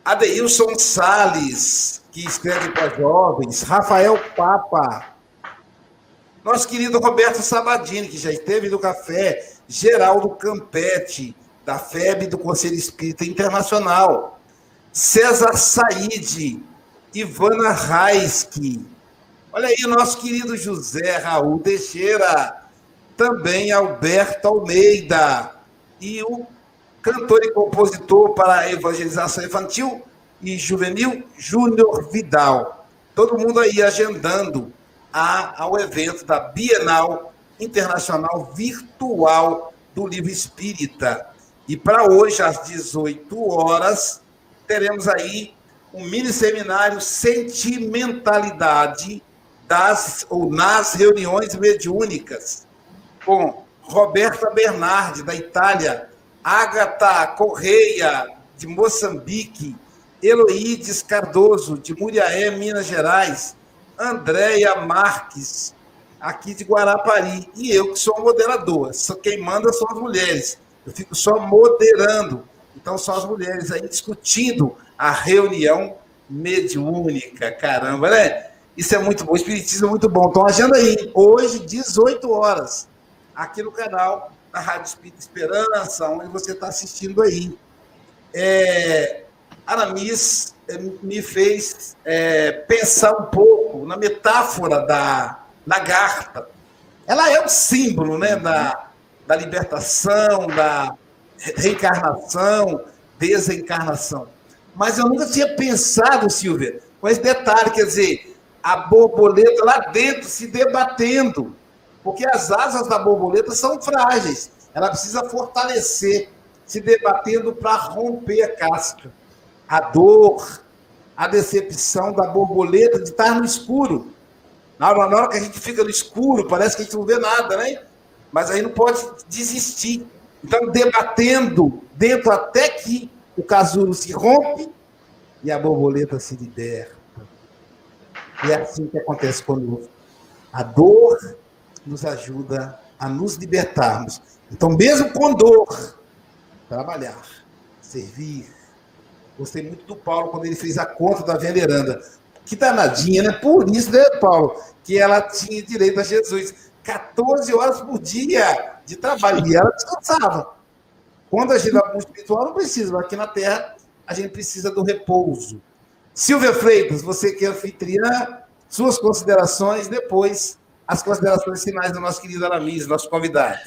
Adeilson Sales, que escreve para jovens. Rafael Papa. Nosso querido Roberto Sabadini, que já esteve no café. Geraldo Campete, da FEB do Conselho Espírita Internacional. César Said, Ivana Raiski. Olha aí o nosso querido José Raul Teixeira também Alberto Almeida e o cantor e compositor para evangelização infantil e juvenil Júnior Vidal. Todo mundo aí agendando a, ao evento da Bienal Internacional Virtual do Livro Espírita. E para hoje, às 18 horas, teremos aí um mini seminário Sentimentalidade das ou nas reuniões mediúnicas com Roberta Bernardi, da Itália, Agatha Correia, de Moçambique, Eloídes Cardoso, de Muriaé, Minas Gerais, Andréia Marques, aqui de Guarapari, e eu que sou moderador. Quem manda são as mulheres. Eu fico só moderando. Então, são as mulheres aí discutindo a reunião mediúnica. Caramba, né? Isso é muito bom. Espiritismo é muito bom. Então, agenda aí. Hoje, 18 horas aqui no canal da Rádio Espírita Esperança, onde você está assistindo aí. É, Aramis é, me fez é, pensar um pouco na metáfora da lagarta. Ela é o símbolo né, da, da libertação, da reencarnação, desencarnação. Mas eu nunca tinha pensado, Silvia, com esse detalhe, quer dizer, a borboleta lá dentro se debatendo porque as asas da borboleta são frágeis. Ela precisa fortalecer, se debatendo para romper a casca. A dor, a decepção da borboleta de estar no escuro. Na hora, na hora que a gente fica no escuro, parece que a gente não vê nada, né? Mas aí não pode desistir. Então, debatendo dentro até que o casulo se rompe e a borboleta se liberta. E é assim que acontece quando a dor nos ajuda a nos libertarmos. Então, mesmo com dor, trabalhar, servir. Gostei muito do Paulo quando ele fez a conta da veneranda. Que danadinha, né? Por isso, né, Paulo? Que ela tinha direito a Jesus. 14 horas por dia de trabalho. E ela descansava. Quando a gente o espiritual, não precisa. Aqui na Terra, a gente precisa do repouso. Silvia Freitas, você que é anfitriã, suas considerações, depois as considerações finais do nosso querido Aramis, nosso convidado.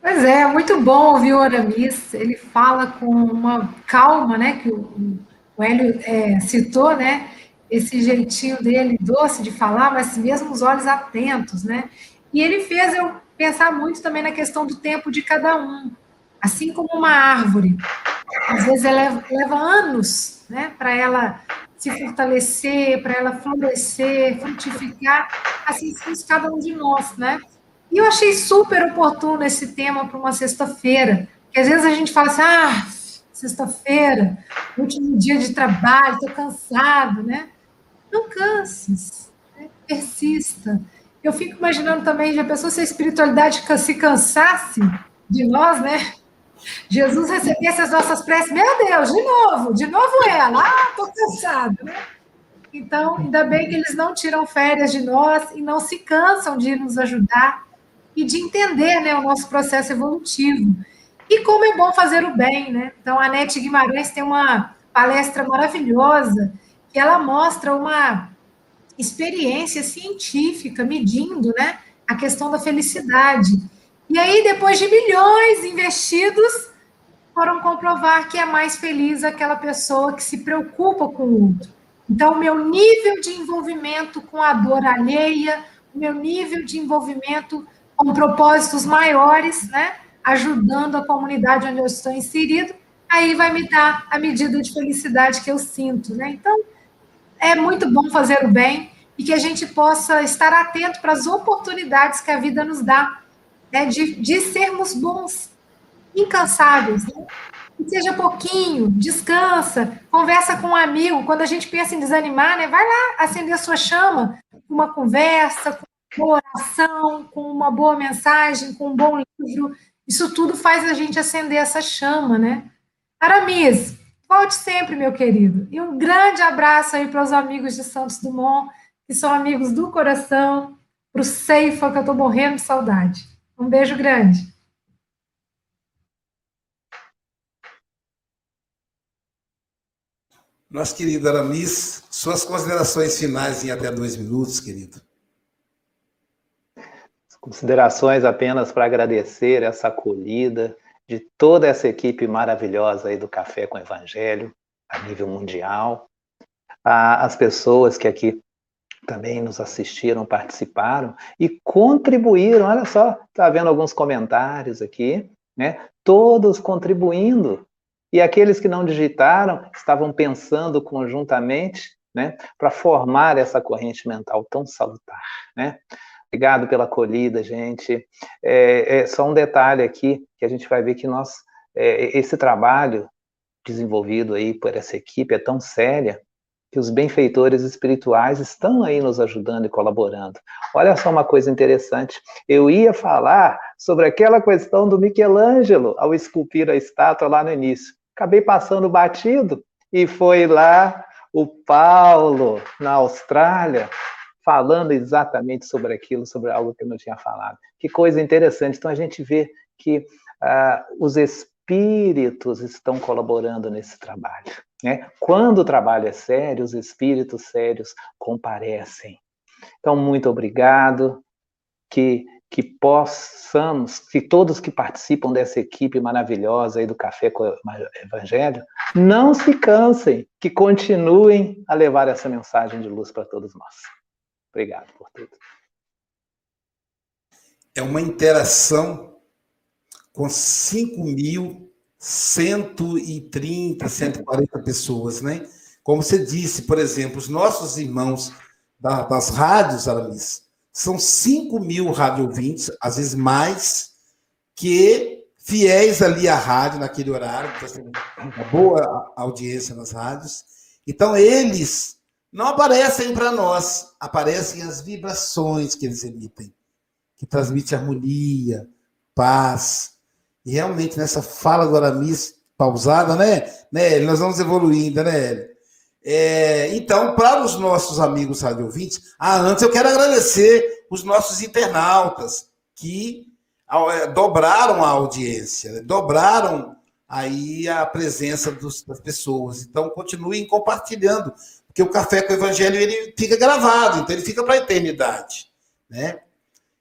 Pois é, muito bom ouvir o Aramis. Ele fala com uma calma, né? Que o, Hélio é, citou, né? Esse jeitinho dele doce de falar, mas mesmo os olhos atentos, né? E ele fez eu pensar muito também na questão do tempo de cada um. Assim como uma árvore, às vezes ela leva anos né, para ela se fortalecer, para ela florescer, frutificar, assim somos cada um de nós, né? E eu achei super oportuno esse tema para uma sexta-feira, que às vezes a gente fala assim, ah, sexta-feira, último dia de trabalho, estou cansado, né? Não canses, né? persista. Eu fico imaginando também, já pensou se a espiritualidade se cansasse de nós, né? Jesus recebesse as nossas preces, meu Deus, de novo, de novo ela, ah, estou cansado, né? Então, ainda bem que eles não tiram férias de nós e não se cansam de nos ajudar e de entender né, o nosso processo evolutivo. E como é bom fazer o bem, né? Então, a Nete Guimarães tem uma palestra maravilhosa que ela mostra uma experiência científica medindo, né, a questão da felicidade. E aí, depois de milhões investidos, foram comprovar que é mais feliz aquela pessoa que se preocupa com o outro. Então, o meu nível de envolvimento com a dor alheia, o meu nível de envolvimento com propósitos maiores, né? Ajudando a comunidade onde eu estou inserido, aí vai me dar a medida de felicidade que eu sinto, né? Então, é muito bom fazer o bem e que a gente possa estar atento para as oportunidades que a vida nos dá, né? De, de sermos bons, incansáveis, né? seja pouquinho, descansa, conversa com um amigo. Quando a gente pensa em desanimar, né, vai lá acender a sua chama, uma conversa, com uma oração, com uma boa mensagem, com um bom livro. Isso tudo faz a gente acender essa chama, né? Aramis, volte sempre, meu querido. E um grande abraço aí para os amigos de Santos Dumont, que são amigos do coração, para o Ceifa, que eu estou morrendo de saudade. Um beijo grande. Nosso querido Aramis, suas considerações finais em até dois minutos, querido. Considerações apenas para agradecer essa acolhida de toda essa equipe maravilhosa aí do Café com Evangelho, a nível mundial, as pessoas que aqui também nos assistiram, participaram e contribuíram. Olha só, está vendo alguns comentários aqui, né? Todos contribuindo. E aqueles que não digitaram estavam pensando conjuntamente, né, para formar essa corrente mental tão salutar, né? Obrigado pela acolhida, gente. É, é, só um detalhe aqui, que a gente vai ver que nós, é, esse trabalho desenvolvido aí por essa equipe é tão séria, que os benfeitores espirituais estão aí nos ajudando e colaborando. Olha só uma coisa interessante. Eu ia falar sobre aquela questão do Michelangelo ao esculpir a estátua lá no início. Acabei passando batido e foi lá o Paulo, na Austrália, falando exatamente sobre aquilo, sobre algo que eu não tinha falado. Que coisa interessante. Então a gente vê que uh, os espíritos estão colaborando nesse trabalho. Né? Quando o trabalho é sério, os espíritos sérios comparecem. Então, muito obrigado. Que, que possamos, que todos que participam dessa equipe maravilhosa aí do Café com o Evangelho, não se cansem, que continuem a levar essa mensagem de luz para todos nós. Obrigado por tudo. É uma interação com 5.130, 140 pessoas, né? Como você disse, por exemplo, os nossos irmãos das rádios, Aramis, são 5 mil rádio ouvintes, às vezes mais, que fiéis ali à rádio naquele horário, que está uma boa audiência nas rádios. Então, eles não aparecem para nós, aparecem as vibrações que eles emitem, que transmite harmonia, paz. E realmente nessa fala do Aramis pausada, né, né, nós vamos evoluindo, né, é, então, para os nossos amigos rádio ouvintes, ah, antes eu quero agradecer os nossos internautas que é, dobraram a audiência, né, dobraram aí a presença dos, das pessoas. Então, continuem compartilhando porque o café com o evangelho ele fica gravado, então ele fica para a eternidade, né?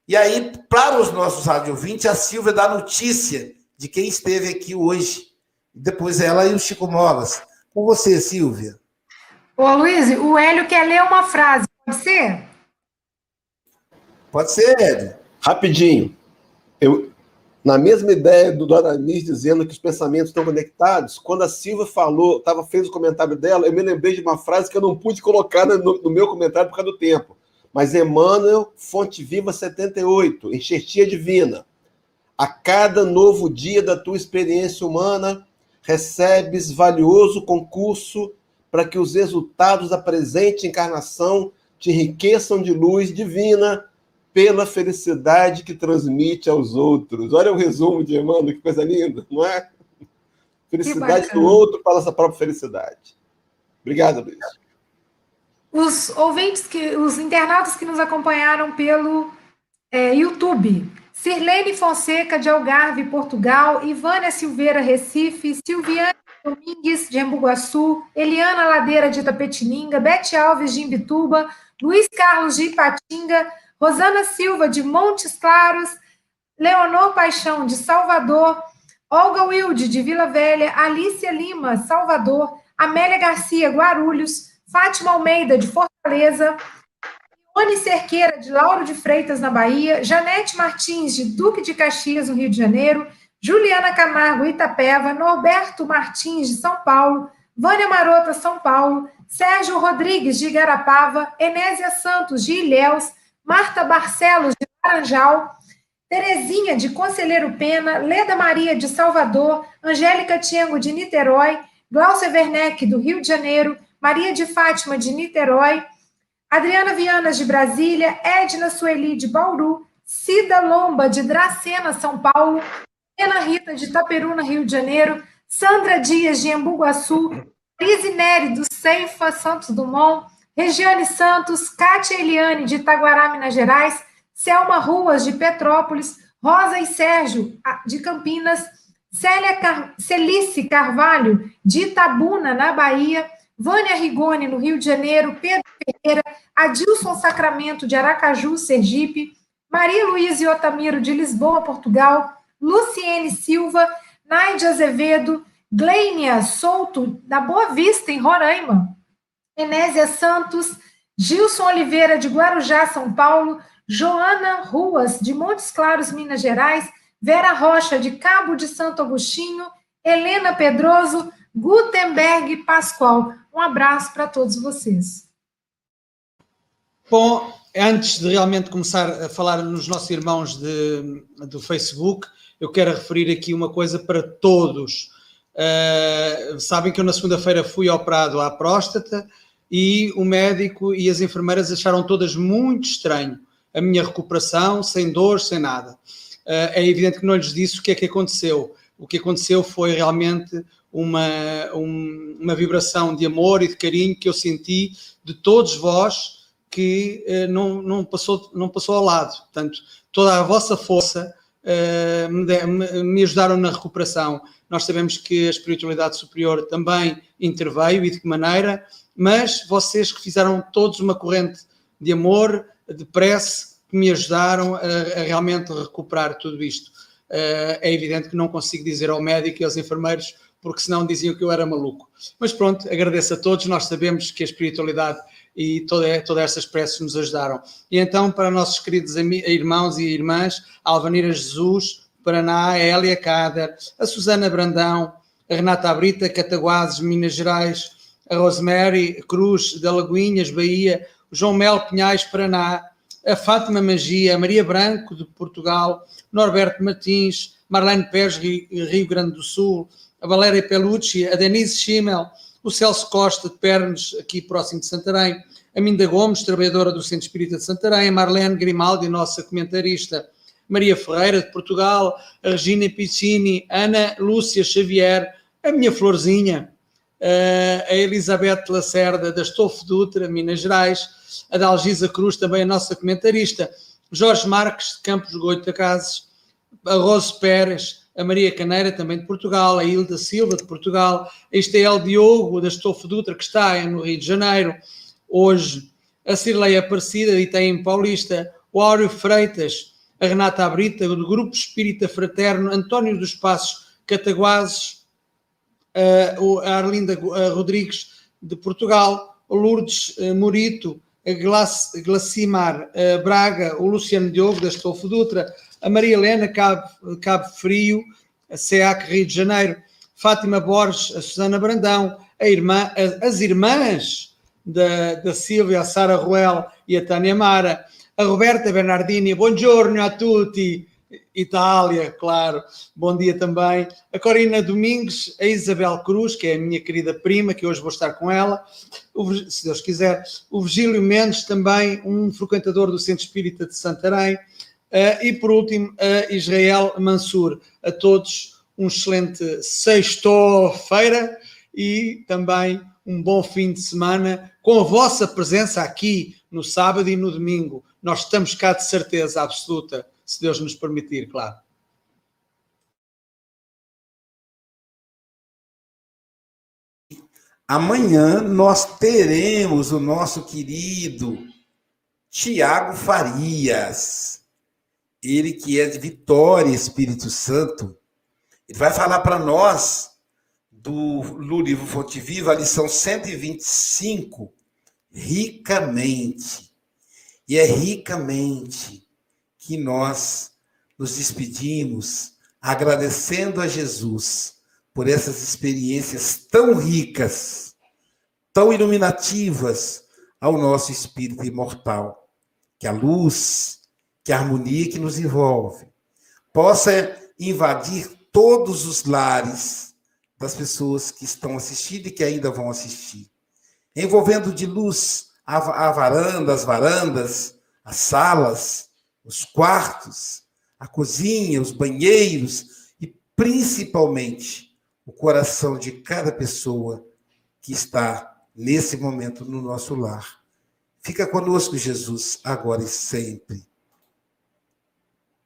E aí, para os nossos rádio ouvintes, a Silvia dá notícia de quem esteve aqui hoje. Depois ela e o Chico Molas. Com você, Silvia. Ô, Luiz, o Hélio quer ler uma frase, pode ser? Pode ser, Hélio. Rapidinho. Eu, na mesma ideia do Doramis dizendo que os pensamentos estão conectados, quando a Silva falou, tava, fez o comentário dela, eu me lembrei de uma frase que eu não pude colocar no, no meu comentário por causa do tempo. Mas Emmanuel, Fonte Viva 78, enxertia divina. A cada novo dia da tua experiência humana, recebes valioso concurso para que os resultados da presente encarnação te enriqueçam de luz divina pela felicidade que transmite aos outros. Olha o resumo de Emmanuel, que coisa linda, não é? Felicidade do outro para a nossa própria felicidade. Obrigado, Luiz. Os ouvintes, que, os internautas que nos acompanharam pelo é, YouTube. Sirlene Fonseca, de Algarve, Portugal. Ivânia Silveira, Recife. Silviane Domingues, de Embuguaçu. Eliana Ladeira, de Itapetininga. Bete Alves, de Imbituba. Luiz Carlos, de Ipatinga. Rosana Silva, de Montes Claros, Leonor Paixão, de Salvador, Olga Wilde, de Vila Velha, Alícia Lima, Salvador, Amélia Garcia, Guarulhos, Fátima Almeida, de Fortaleza, Ione Cerqueira, de Lauro de Freitas, na Bahia, Janete Martins, de Duque de Caxias, no Rio de Janeiro, Juliana Camargo, Itapeva, Norberto Martins, de São Paulo, Vânia Marota, São Paulo, Sérgio Rodrigues, de Igarapava, Enésia Santos, de Ilhéus, Marta Barcelos, de Laranjal, Terezinha, de Conselheiro Pena, Leda Maria, de Salvador, Angélica Tiengo, de Niterói, Glaucia Werneck, do Rio de Janeiro, Maria de Fátima, de Niterói, Adriana Vianas, de Brasília, Edna Sueli, de Bauru, Cida Lomba, de Dracena, São Paulo, Ana Rita, de Itaperuna, Rio de Janeiro, Sandra Dias, de Embu-Guaçu, Lise Neri, do Ceifa, Santos Dumont, Regiane Santos, Kátia Eliane, de Itaguará, Minas Gerais, Selma Ruas, de Petrópolis, Rosa e Sérgio, de Campinas, Célia Car... Celice Carvalho, de Itabuna, na Bahia, Vânia Rigoni, no Rio de Janeiro, Pedro Ferreira, Adilson Sacramento, de Aracaju, Sergipe, Maria Luísa Otamiro, de Lisboa, Portugal, Luciene Silva, Naide Azevedo, Gleinia Souto, da Boa Vista, em Roraima, Enésia Santos, Gilson Oliveira, de Guarujá, São Paulo, Joana Ruas, de Montes Claros, Minas Gerais, Vera Rocha, de Cabo de Santo Agostinho, Helena Pedroso, Gutenberg Pascoal. Um abraço para todos vocês. Bom, antes de realmente começar a falar nos nossos irmãos de, do Facebook, eu quero referir aqui uma coisa para todos. Uh, sabem que eu na segunda-feira fui operado à próstata e o médico e as enfermeiras acharam todas muito estranho a minha recuperação, sem dor, sem nada. Uh, é evidente que não lhes disse o que é que aconteceu. O que aconteceu foi realmente uma, um, uma vibração de amor e de carinho que eu senti de todos vós que uh, não, não, passou, não passou ao lado. Portanto, toda a vossa força me, me, me ajudaram na recuperação. Nós sabemos que a espiritualidade superior também interveio e de que maneira, mas vocês que fizeram todos uma corrente de amor, de prece, que me ajudaram a, a realmente recuperar tudo isto. Uh, é evidente que não consigo dizer ao médico e aos enfermeiros, porque senão diziam que eu era maluco. Mas pronto, agradeço a todos, nós sabemos que a espiritualidade e toda, todas estas preces nos ajudaram. E então, para nossos queridos irmãos e irmãs, Alvanira Jesus, Paraná, a Hélia Cader, a Susana Brandão, a Renata Abrita, Cataguases, Minas Gerais, a Rosemary Cruz, da Lagoinhas, Bahia, o João Mel Pinhais, Paraná, a Fátima Magia, a Maria Branco, de Portugal, Norberto Martins, Marlene Pérez, Rio Grande do Sul, Valéria Pelucci, a Denise Schimmel, o Celso Costa, de Pernes, aqui próximo de Santarém, a Minda Gomes, trabalhadora do Centro Espírita de Santarém, a Marlene Grimaldi, nossa comentarista, Maria Ferreira, de Portugal, a Regina Piccini, Ana Lúcia Xavier, a minha florzinha, a Elizabeth Lacerda, da Estofo Dutra, Minas Gerais, a Dalgisa Cruz, também a nossa comentarista, Jorge Marques, de Campos Goita Cases, a Rose Pérez, a Maria Caneira, também de Portugal, a Hilda Silva, de Portugal, a Estel Diogo, da Estofo Dutra, que está no Rio de Janeiro, hoje, a Cirleia Aparecida, de Itaim Paulista, o Áureo Freitas, a Renata Abrita, do Grupo Espírita Fraterno, António dos Passos Cataguases, a Arlinda Rodrigues de Portugal, o Lourdes Morito, a Glacimar Braga, o Luciano Diogo da Estolfo Dutra, a Maria Helena, Cabo, Cabo Frio, a SEAC Rio de Janeiro, Fátima Borges, a Susana Brandão, a irmã, as irmãs da, da Silvia, a Sara Ruel e a Tânia Mara, a Roberta Bernardini, buongiorno a tutti, Itália, claro, bom dia também. A Corina Domingues, a Isabel Cruz, que é a minha querida prima, que hoje vou estar com ela, o, se Deus quiser. O Virgílio Mendes, também um frequentador do Centro Espírita de Santarém. Uh, e por último, a Israel Mansur. A todos um excelente sexto-feira e também um bom fim de semana com a vossa presença aqui no sábado e no domingo. Nós estamos cá de certeza absoluta se Deus nos permitir, claro. Amanhã nós teremos o nosso querido Tiago Farias, ele que é de Vitória, Espírito Santo. Ele vai falar para nós do, do livro Fonte Viva, a lição 125, ricamente. E é ricamente que nós nos despedimos agradecendo a Jesus por essas experiências tão ricas, tão iluminativas ao nosso espírito imortal. Que a luz, que a harmonia que nos envolve possa invadir todos os lares das pessoas que estão assistindo e que ainda vão assistir, envolvendo de luz a varanda, as varandas, as salas, os quartos, a cozinha, os banheiros e principalmente o coração de cada pessoa que está nesse momento no nosso lar. Fica conosco, Jesus, agora e sempre.